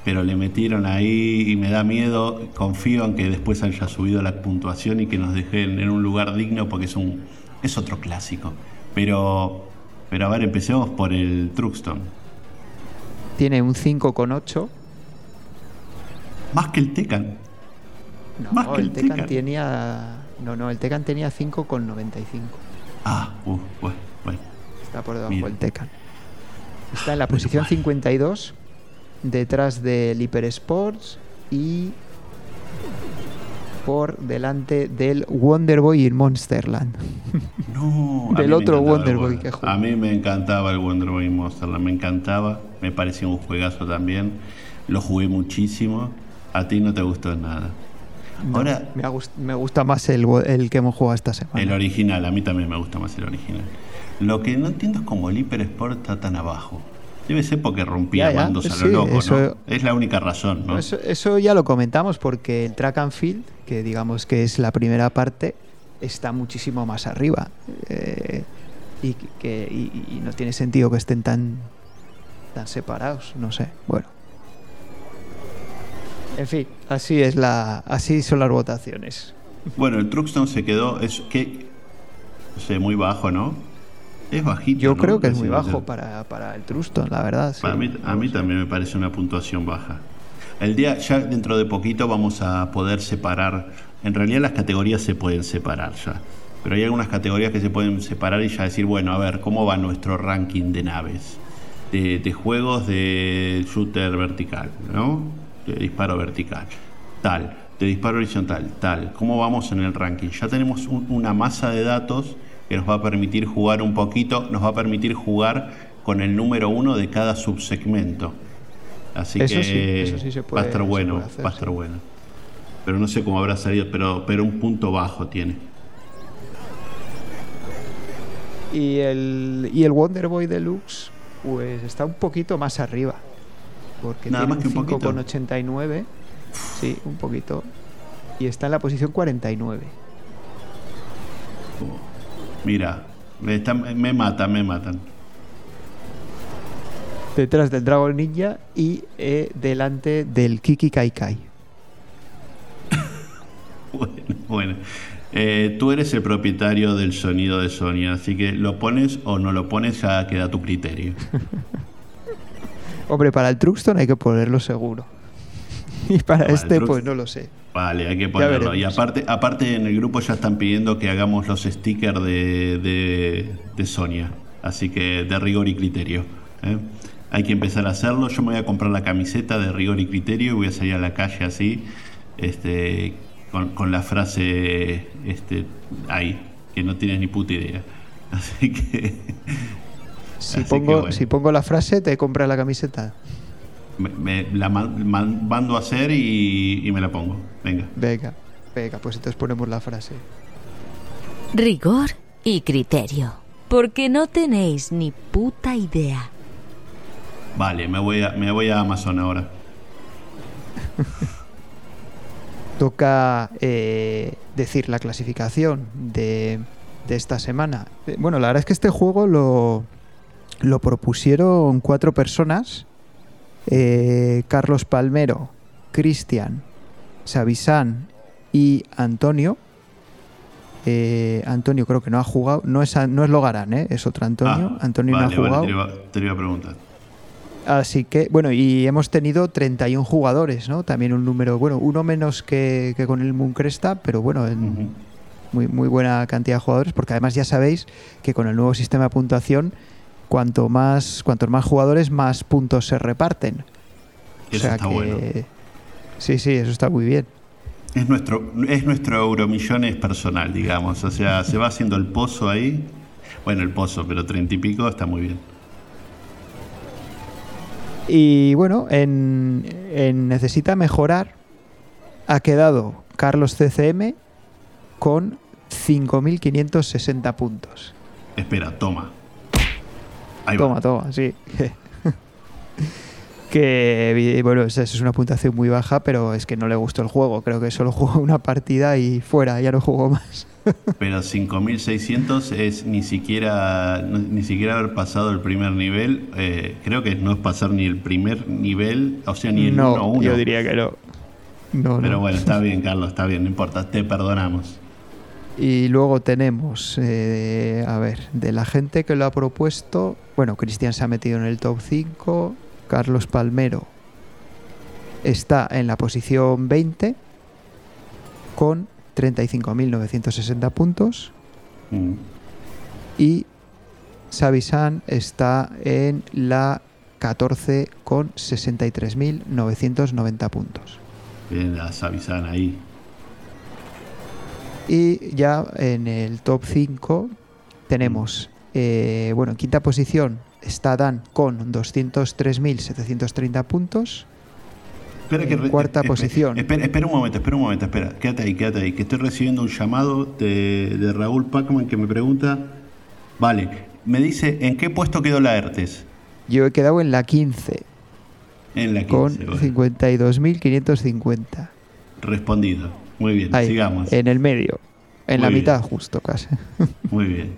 pero le metieron ahí y me da miedo, confío en que después haya subido la puntuación y que nos dejen en un lugar digno porque es un es otro clásico. Pero pero a ver, empecemos por el Truxton. Tiene un 5,8. Más que el Tecan. No, Más que el el Tecan. tenía no, no, el Tecan tenía 5,95. Ah, uh, bueno, bueno. Está por debajo Mira. del Tecan. Está en la posición 52, detrás del Hyper Sports y por delante del Wonder Boy in Monsterland. No, Del otro encantaba Wonder el Boy Wonder- que jugué. A mí me encantaba el Wonder Boy Monsterland, me encantaba, me parecía un juegazo también. Lo jugué muchísimo. A ti no te gustó nada. Ahora, me, ha gust- me gusta más el, el que hemos jugado esta semana. el original, a mí también me gusta más el original. Lo que no entiendo es cómo el Hyper Sport está tan abajo. Debe ser porque rompía Ya, ya, mandos a sí, lo loco, eso- ¿no? Es la única razón, ¿no? Eso, eso ya lo comentamos porque el track and field, que digamos que es la primera parte, está muchísimo más arriba. Eh, y, que, y- y no tiene sentido que estén tan, tan separados, no sé. Bueno. En fin, así es la, así son las votaciones. Bueno, el Truxton se quedó, es que, no sé, muy bajo, ¿no? Es bajito. Yo ¿no? creo que es muy bajo para, para el Truston, la verdad. sí. Para mí, a mí también me parece una puntuación baja. El día, ya dentro de poquito vamos a poder separar. En realidad las categorías se pueden separar ya. Pero hay algunas categorías que se pueden separar y ya decir, bueno, a ver, ¿cómo va nuestro ranking de naves? De, de juegos de shooter vertical, ¿no? De disparo vertical. Tal. De disparo horizontal, tal. ¿Cómo vamos en el ranking? Ya tenemos un- una masa de datos que nos va a permitir jugar un poquito, nos va a permitir jugar con el número uno de cada subsegmento. Así Eso que sí, eso sí se va a estar bueno, hacer, va a estar sí. bueno. Pero no sé cómo habrá salido, pero, pero un punto bajo tiene. Y el, y el Wonder Boy Deluxe, pues está un poquito más arriba. Porque Nada tiene un un poquito. 5,89. Sí, un poquito. Y está en la posición 49. Mira, me matan, me matan. Detrás del Dragon Ninja y eh, delante del Kiki Kai Kai. Bueno, bueno. Eh, tú eres el propietario del sonido de Sony, así que lo pones o no lo pones ya queda a tu criterio. Hombre, para el Truxton hay que ponerlo seguro. Y para este, pues no lo sé. Vale, hay que ponerlo. Y aparte, aparte en el grupo ya están pidiendo que hagamos los stickers de, de, de Sonia. Así que de rigor y criterio. ¿eh? Hay que empezar a hacerlo. Yo me voy a comprar la camiseta de rigor y criterio y voy a salir a la calle así, este, con, con la frase este, ahí, que no tienes ni puta idea. Así que Si Así pongo, bueno. si pongo la frase, te compras la camiseta. me, me la man- man- mando a hacer y, y me la pongo. Venga. Venga, venga, pues entonces ponemos la frase. Rigor y criterio. Porque no tenéis ni puta idea. Vale, me voy a, me voy a Amazon ahora. toca eh, decir la clasificación de, de esta semana. Eh, Bueno, la verdad es que este juego lo, lo propusieron cuatro personas. eh, Carlos Palmero, Cristian, Savisán y Antonio. Eh, Antonio creo que no ha jugado. No es, no es Logarán, ¿eh? es otro Antonio. Ah, Antonio vale, no ha vale, jugado. iba, te lo iba a preguntar. Así que, bueno, y hemos tenido 31 jugadores, ¿no? También un número, bueno, uno menos que, que con el Mooncresta, pero bueno, en muy, muy buena cantidad de jugadores, porque además ya sabéis que con el nuevo sistema de puntuación, cuanto más, cuantos más jugadores, más puntos se reparten. Eso está bueno. Sí, sí, eso está muy bien. Es nuestro, es nuestro euromillones personal, digamos. O sea, se va haciendo el pozo ahí. Bueno, el pozo, pero treinta y pico está muy bien. Y bueno, en, en Necesita Mejorar ha quedado Carlos CCM con 5.560 puntos. Espera, toma. Ahí Toma, va. toma, sí. que bueno, esa es una puntuación muy baja, pero es que no le gustó el juego. Creo que solo jugó una partida y fuera, ya no jugó más. Pero 5600 es ni siquiera ni siquiera haber pasado el primer nivel. eh, creo que no es pasar ni el primer nivel, o sea, ni el no, 1-1. yo diría que no. No, Pero no. bueno, está bien, Carlos, está bien, no importa, te perdonamos. Y luego tenemos, eh, a ver, de la gente que lo ha propuesto, bueno, Cristian se ha metido en el top 5, Carlos Palmero está en la posición 20 con 35.960 puntos Mm. y Savisan está en la 14 con 63.990 puntos. Bien, las avisan ahí. Y ya en el top 5 tenemos, eh, bueno, en quinta posición está Dan con 203.730 puntos. Espera En re- cuarta posición. Espera, espera un momento, espera un momento, espera. Quédate ahí, quédate ahí. Que estoy recibiendo un llamado de, de Raúl Pacman que me pregunta. Vale, me dice, ¿en qué puesto quedó la ERTES? Yo he quedado en la 15 En la 15. con bueno. 52.550. Respondido. Muy bien, Ahí, sigamos. en el medio. En Muy la bien. mitad justo casi. Muy bien.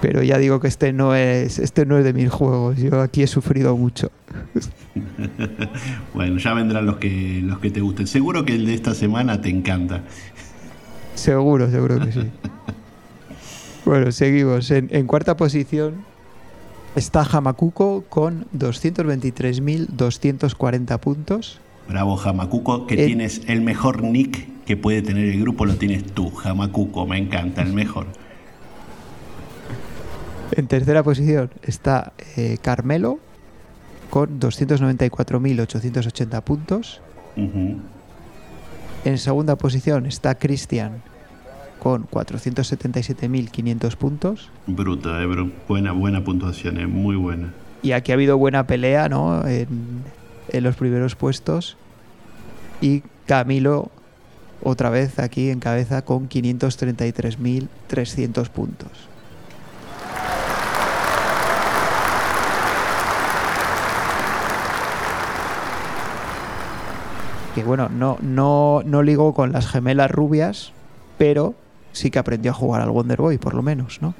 Pero ya digo que este no es este no es de mis juegos. Yo aquí he sufrido mucho. Bueno, ya vendrán los que, los que te gusten. Seguro que el de esta semana te encanta. Seguro, seguro que sí. bueno, seguimos. En, en cuarta posición está Hamakuko con 223.240 puntos. Bravo, Jamacuco, que Eh. tienes el mejor nick que puede tener el grupo, lo tienes tú, Jamacuco, me encanta, el mejor. En tercera posición está eh, Carmelo con 294.880 puntos. Ujú. En segunda posición está Cristian con 477.500 puntos. Bruto, eh, bru- buena, buena puntuación, eh, muy buena. Y aquí ha habido buena pelea ¿no? en, en los primeros puestos. Y Camilo, otra vez aquí en cabeza, con 533.300 puntos. Que bueno, no, no, no ligó con las gemelas rubias, pero sí que aprendió a jugar al Wonder Boy, por lo menos, ¿no?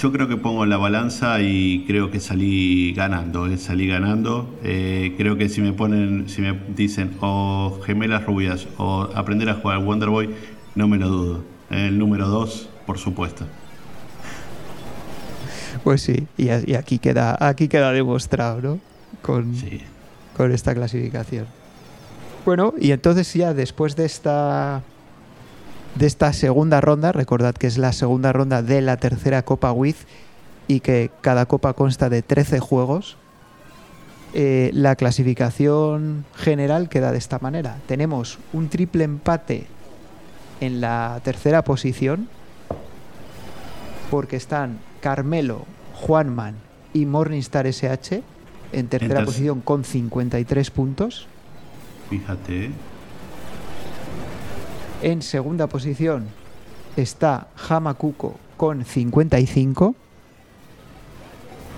Yo creo que pongo la balanza y creo que salí ganando, eh, salí ganando. Eh, creo que si me ponen, si me dicen o gemelas rubias o aprender a jugar Wonder Boy, no me lo dudo. Eh, El número 2, por supuesto. Pues sí, y, aquí queda aquí queda demostrado, ¿no? Con, Sí. con esta clasificación. Bueno, y entonces ya después de esta de esta segunda ronda, recordad que es la segunda ronda de la tercera Copa WIZ y que cada copa consta de 13 juegos, eh, la clasificación general queda de esta manera. Tenemos un triple empate en la tercera posición porque están Carmelo, Juanman y Morningstar SH en tercera terc- posición con 53 puntos. Fíjate. En segunda posición está Hamakuko con 55.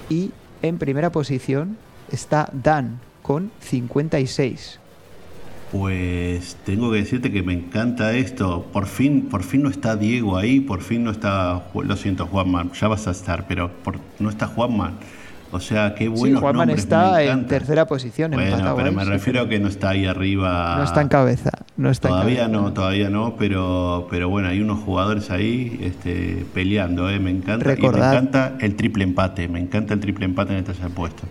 Y en primera posición está Dan con 56. Pues tengo que decirte que me encanta esto. Por fin, por fin no está Diego ahí, por fin no está. Lo siento, Juanman, ya vas a estar, pero no está Juanman. O sea, qué bueno. Sí, Juanman está en tercera posición. Bueno, pero me refiero a que no está ahí arriba. No está en cabeza. No está todavía en no, todavía no, pero, pero bueno, hay unos jugadores ahí este, peleando. ¿eh? Me encanta. Recordad, y me encanta el triple empate. Me encanta el triple empate en este tercer puesto.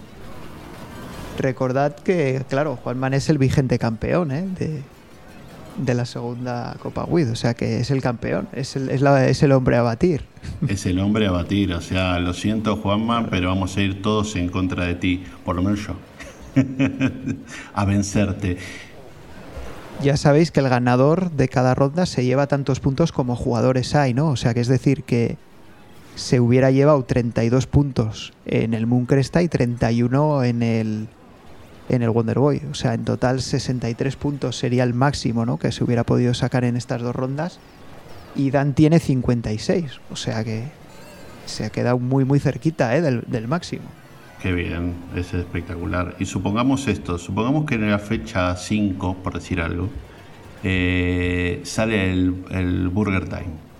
Recordad que, claro, Juanman es el vigente campeón ¿eh? de, de la segunda Copa WID, o sea que es el campeón, es el, es, la, es el hombre a batir. Es el hombre a batir, o sea, lo siento Juanman, pero vamos a ir todos en contra de ti, por lo menos yo, a vencerte. Ya sabéis que el ganador de cada ronda se lleva tantos puntos como jugadores hay, ¿no? O sea que es decir que se hubiera llevado 32 puntos en el Mooncresta y 31 en el en el Wonder Boy. O sea, en total 63 puntos sería el máximo ¿no? que se hubiera podido sacar en estas dos rondas. Y Dan tiene 56. O sea que se ha quedado muy, muy cerquita ¿eh? del, máximo. Qué bien, es espectacular. Y supongamos esto, supongamos que en la fecha 5, por decir algo, eh, sale el, el Burger Time.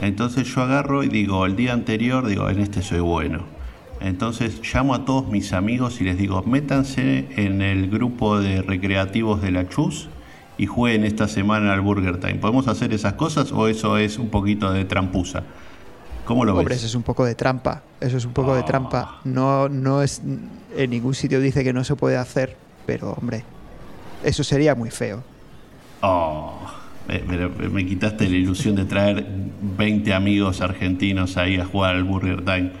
Entonces yo agarro y digo, el día anterior, digo, en este soy bueno entonces llamo a todos mis amigos y les digo, métanse en el grupo de recreativos de la Chus y jueguen esta semana al Burger Time. ¿Podemos hacer esas cosas o eso es un poquito de trampusa? ¿Cómo lo Hombre, ves? eso es un poco de trampa. Eso es un poco de trampa. No, no es. En ningún sitio dice que no se puede hacer, pero hombre, eso sería muy feo. Oh, me, me quitaste la ilusión de traer 20 amigos argentinos ahí a jugar al Burger Time.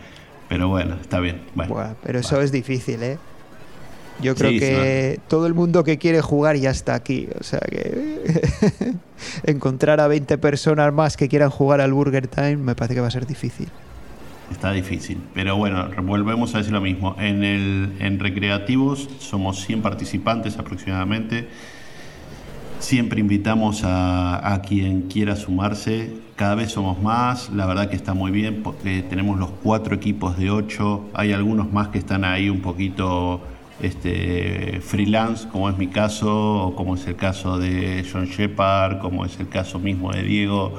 Pero bueno, está bien. Bueno, pero eso es difícil, ¿eh? Yo creo que todo el mundo que quiere jugar ya está aquí. O sea que encontrar a 20 personas más que quieran jugar al Burger Time me parece que va a ser difícil. Está difícil, pero bueno, volvemos a decir lo mismo. En, el, en recreativos somos 100 participantes aproximadamente Siempre invitamos a, quien quiera sumarse. Cada vez somos más. La verdad que está muy bien porque tenemos los cuatro equipos de ocho. Hay algunos más que están ahí un poquito este, freelance, como es mi caso, o como es el caso de John Shepard, como es el caso mismo de Diego,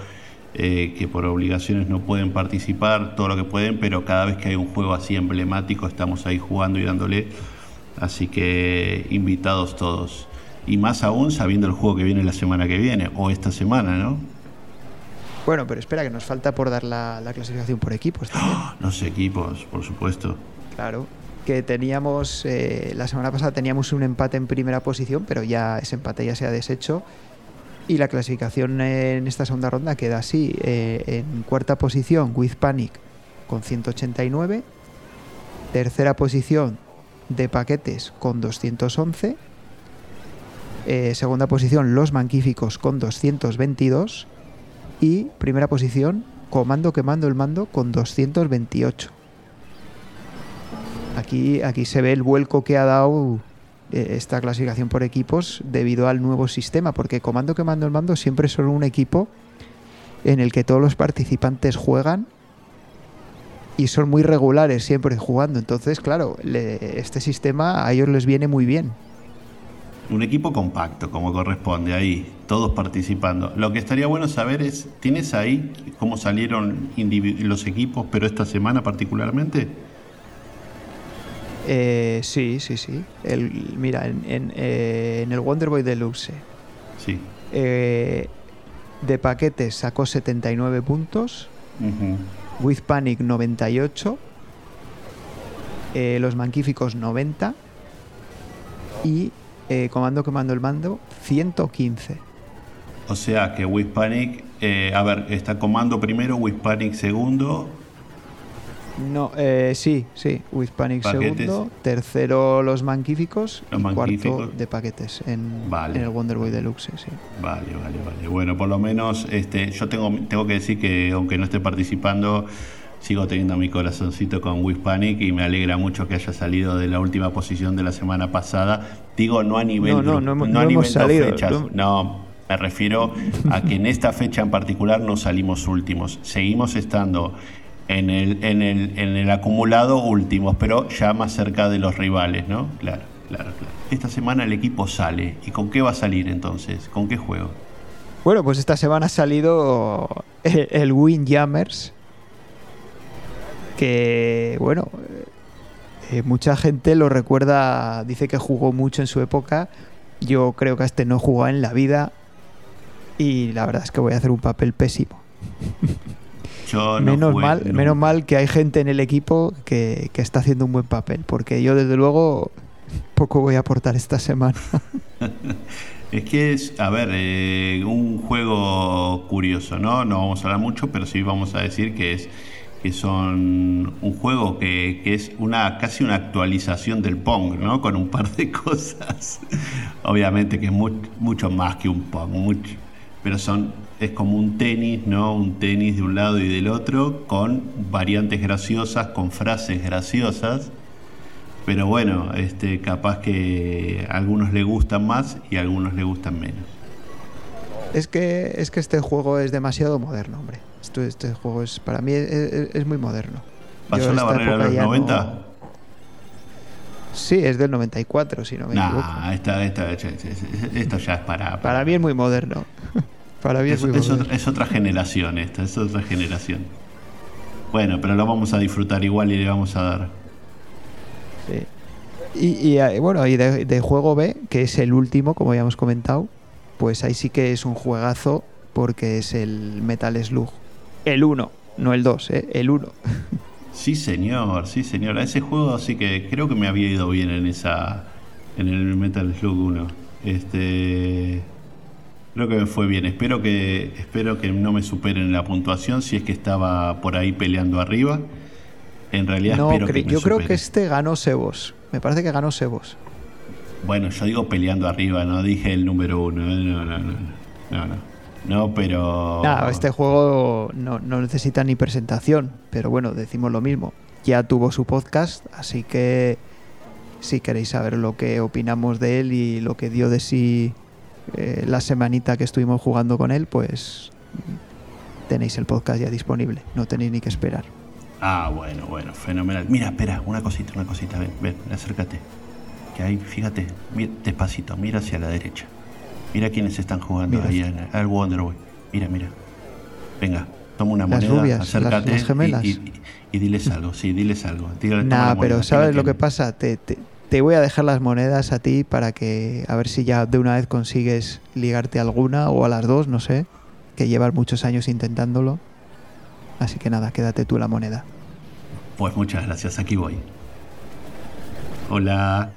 eh, que por obligaciones no pueden participar, todo lo que pueden, pero cada vez que hay un juego así emblemático estamos ahí jugando y dándole. Así que invitados todos y más aún sabiendo el juego que viene la semana que viene o esta semana, ¿no? Bueno, pero espera, que nos falta por dar la, clasificación por equipos también. Los equipos, por supuesto. Claro, que teníamos, eh, la semana pasada teníamos un empate en primera posición, pero ya ese empate ya se ha deshecho. Y la clasificación en esta segunda ronda queda así. Eh, en cuarta posición, With Panic con 189. Tercera posición, de paquetes con 211 eh, segunda posición, Los Manquíficos con 222. Y primera posición, Comando Quemando el Mando con 228. Aquí, aquí se ve el vuelco que ha dado eh, esta clasificación por equipos debido al nuevo sistema, porque Comando Quemando el Mando siempre solo un equipo en el que todos los participantes juegan y son muy regulares siempre jugando. Entonces, claro, este sistema a ellos les viene muy bien un equipo compacto, como corresponde, ahí, todos participando. Lo que estaría bueno saber es, ¿tienes ahí cómo salieron los equipos, pero esta semana particularmente? Eh, sí, sí, sí. El, mira, en, eh, el Wonder Boy Deluxe. Sí. Eh, de paquetes sacó 79 puntos. With Panic 98. los Manquíficos 90. Y eh, comando comando el mando 115. O sea que Wispanic, eh, a ver, está comando primero, Wispanic segundo. No, eh, sí, sí, Wispanic segundo, tercero los manquíficos y cuarto de paquetes en, en, el Wonder Boy Deluxe, sí. Vale, vale, vale. Bueno, por lo menos este, yo tengo, tengo que decir que aunque no esté participando, sigo teniendo mi corazoncito con Wispanic y me alegra mucho que haya salido de la última posición de la semana pasada. Digo, no a nivel, no, no, no, a nivel salido, fechas, no, me refiero a que en esta fecha en particular no salimos últimos. Seguimos estando en el, en el, en el acumulado últimos, pero ya más cerca de los rivales, ¿no? Claro. claro, claro. Esta semana el equipo sale. ¿Y con qué va a salir entonces? ¿Con qué juego? Bueno, pues esta semana ha salido el, el Windjammers. Que, bueno, eh, mucha gente lo recuerda, dice que jugó mucho en su época. Yo creo que a este no jugó en la vida. Y la verdad es que voy a hacer un papel pésimo. Yo no menos, jugué mal, menos mal que hay gente en el equipo que, que está haciendo un buen papel. Porque yo, desde luego, poco voy a aportar esta semana. Es que es, a ver, eh, un juego curioso, ¿no? No vamos a hablar mucho, pero sí vamos a decir que es que son un juego que, que es una casi una actualización del Pong, ¿no? Con un par de cosas. Obviamente que es mu- mucho más que un Pong, mucho. Pero son es como un tenis, ¿no? Un tenis de un lado y del otro con variantes graciosas, con frases graciosas. Pero bueno, este, capaz que a algunos le gustan más y a algunos le gustan menos. Es que, es que este juego es demasiado moderno, hombre. Esto, este juego es para mí es, es- es muy moderno. ¿Pasó la barrera de los ya no- 90? Sí, es del 94, si no me equivoco. Nah, esta, esta- esto ya es para... Para mí es muy moderno. para mí es, es, muy es moderno. otra, es otra generación esta, es otra generación. Bueno, pero lo vamos a disfrutar igual y le vamos a dar. Sí. Y, y, eh, bueno, y de, de juego B, que es el último, como ya hemos comentado, pues ahí sí que es un juegazo porque es el Metal Slug. El 1, no el 2, ¿eh? el 1. Sí, señor, sí, señor. A ese juego sí que creo que me había ido bien en esa. En el Metal Slug 1. Este. Creo que me fue bien. Espero que, espero que no me superen la puntuación si es que estaba por ahí peleando arriba. En realidad No, espero que me yo creo que este ganó Sebos. Me parece que ganó Sebos. Bueno, yo digo peleando arriba, no dije el número uno. eh, No, no, no. No, no. No, pero. No, este juego no, no necesita ni presentación, pero bueno, decimos lo mismo. Ya tuvo su podcast, así que si queréis saber lo que opinamos de él y lo que dio de sí eh, la semanita que estuvimos jugando con él, pues tenéis el podcast ya disponible, no tenéis ni que esperar. Ah, bueno, bueno, fenomenal. Mira, espera, una cosita, una cosita. Ven, ven, acércate. Que ahí, fíjate, mira, despacito, mira hacia la derecha. Mira quiénes están jugando Mira. ahí en- al Wonderboy. Mira, mira. Venga, toma una Las moneda, rubias, acércate las- las. Y, y- y diles algo, sí, diles algo. Nah, moneda, pero ¿quién ¿sabes lo que pasa? Te, te- te voy a dejar las monedas a ti para que a ver si ya de una vez consigues ligarte a alguna o a las dos, no sé, que llevas muchos años intentándolo. Así que nada, quédate tú la moneda. Pues muchas gracias, aquí voy. Hola.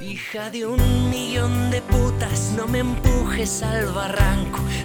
Hija de un millón de putas, no me empujes al barranco.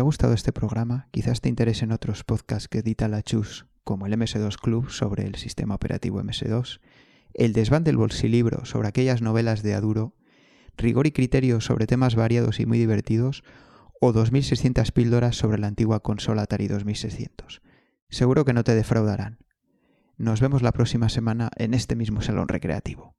Ha gustado este programa, quizás te interesen otros podcasts que edita la Chus, como el MS2 Club sobre el sistema operativo MS2, el Desván del Bolsilibro sobre aquellas novelas de Aduro, Rigor y Criterio sobre temas variados y muy divertidos, o 2600 píldoras sobre la antigua consola Atari 2600. Seguro que no te defraudarán. Nos vemos la próxima semana en este mismo salón recreativo.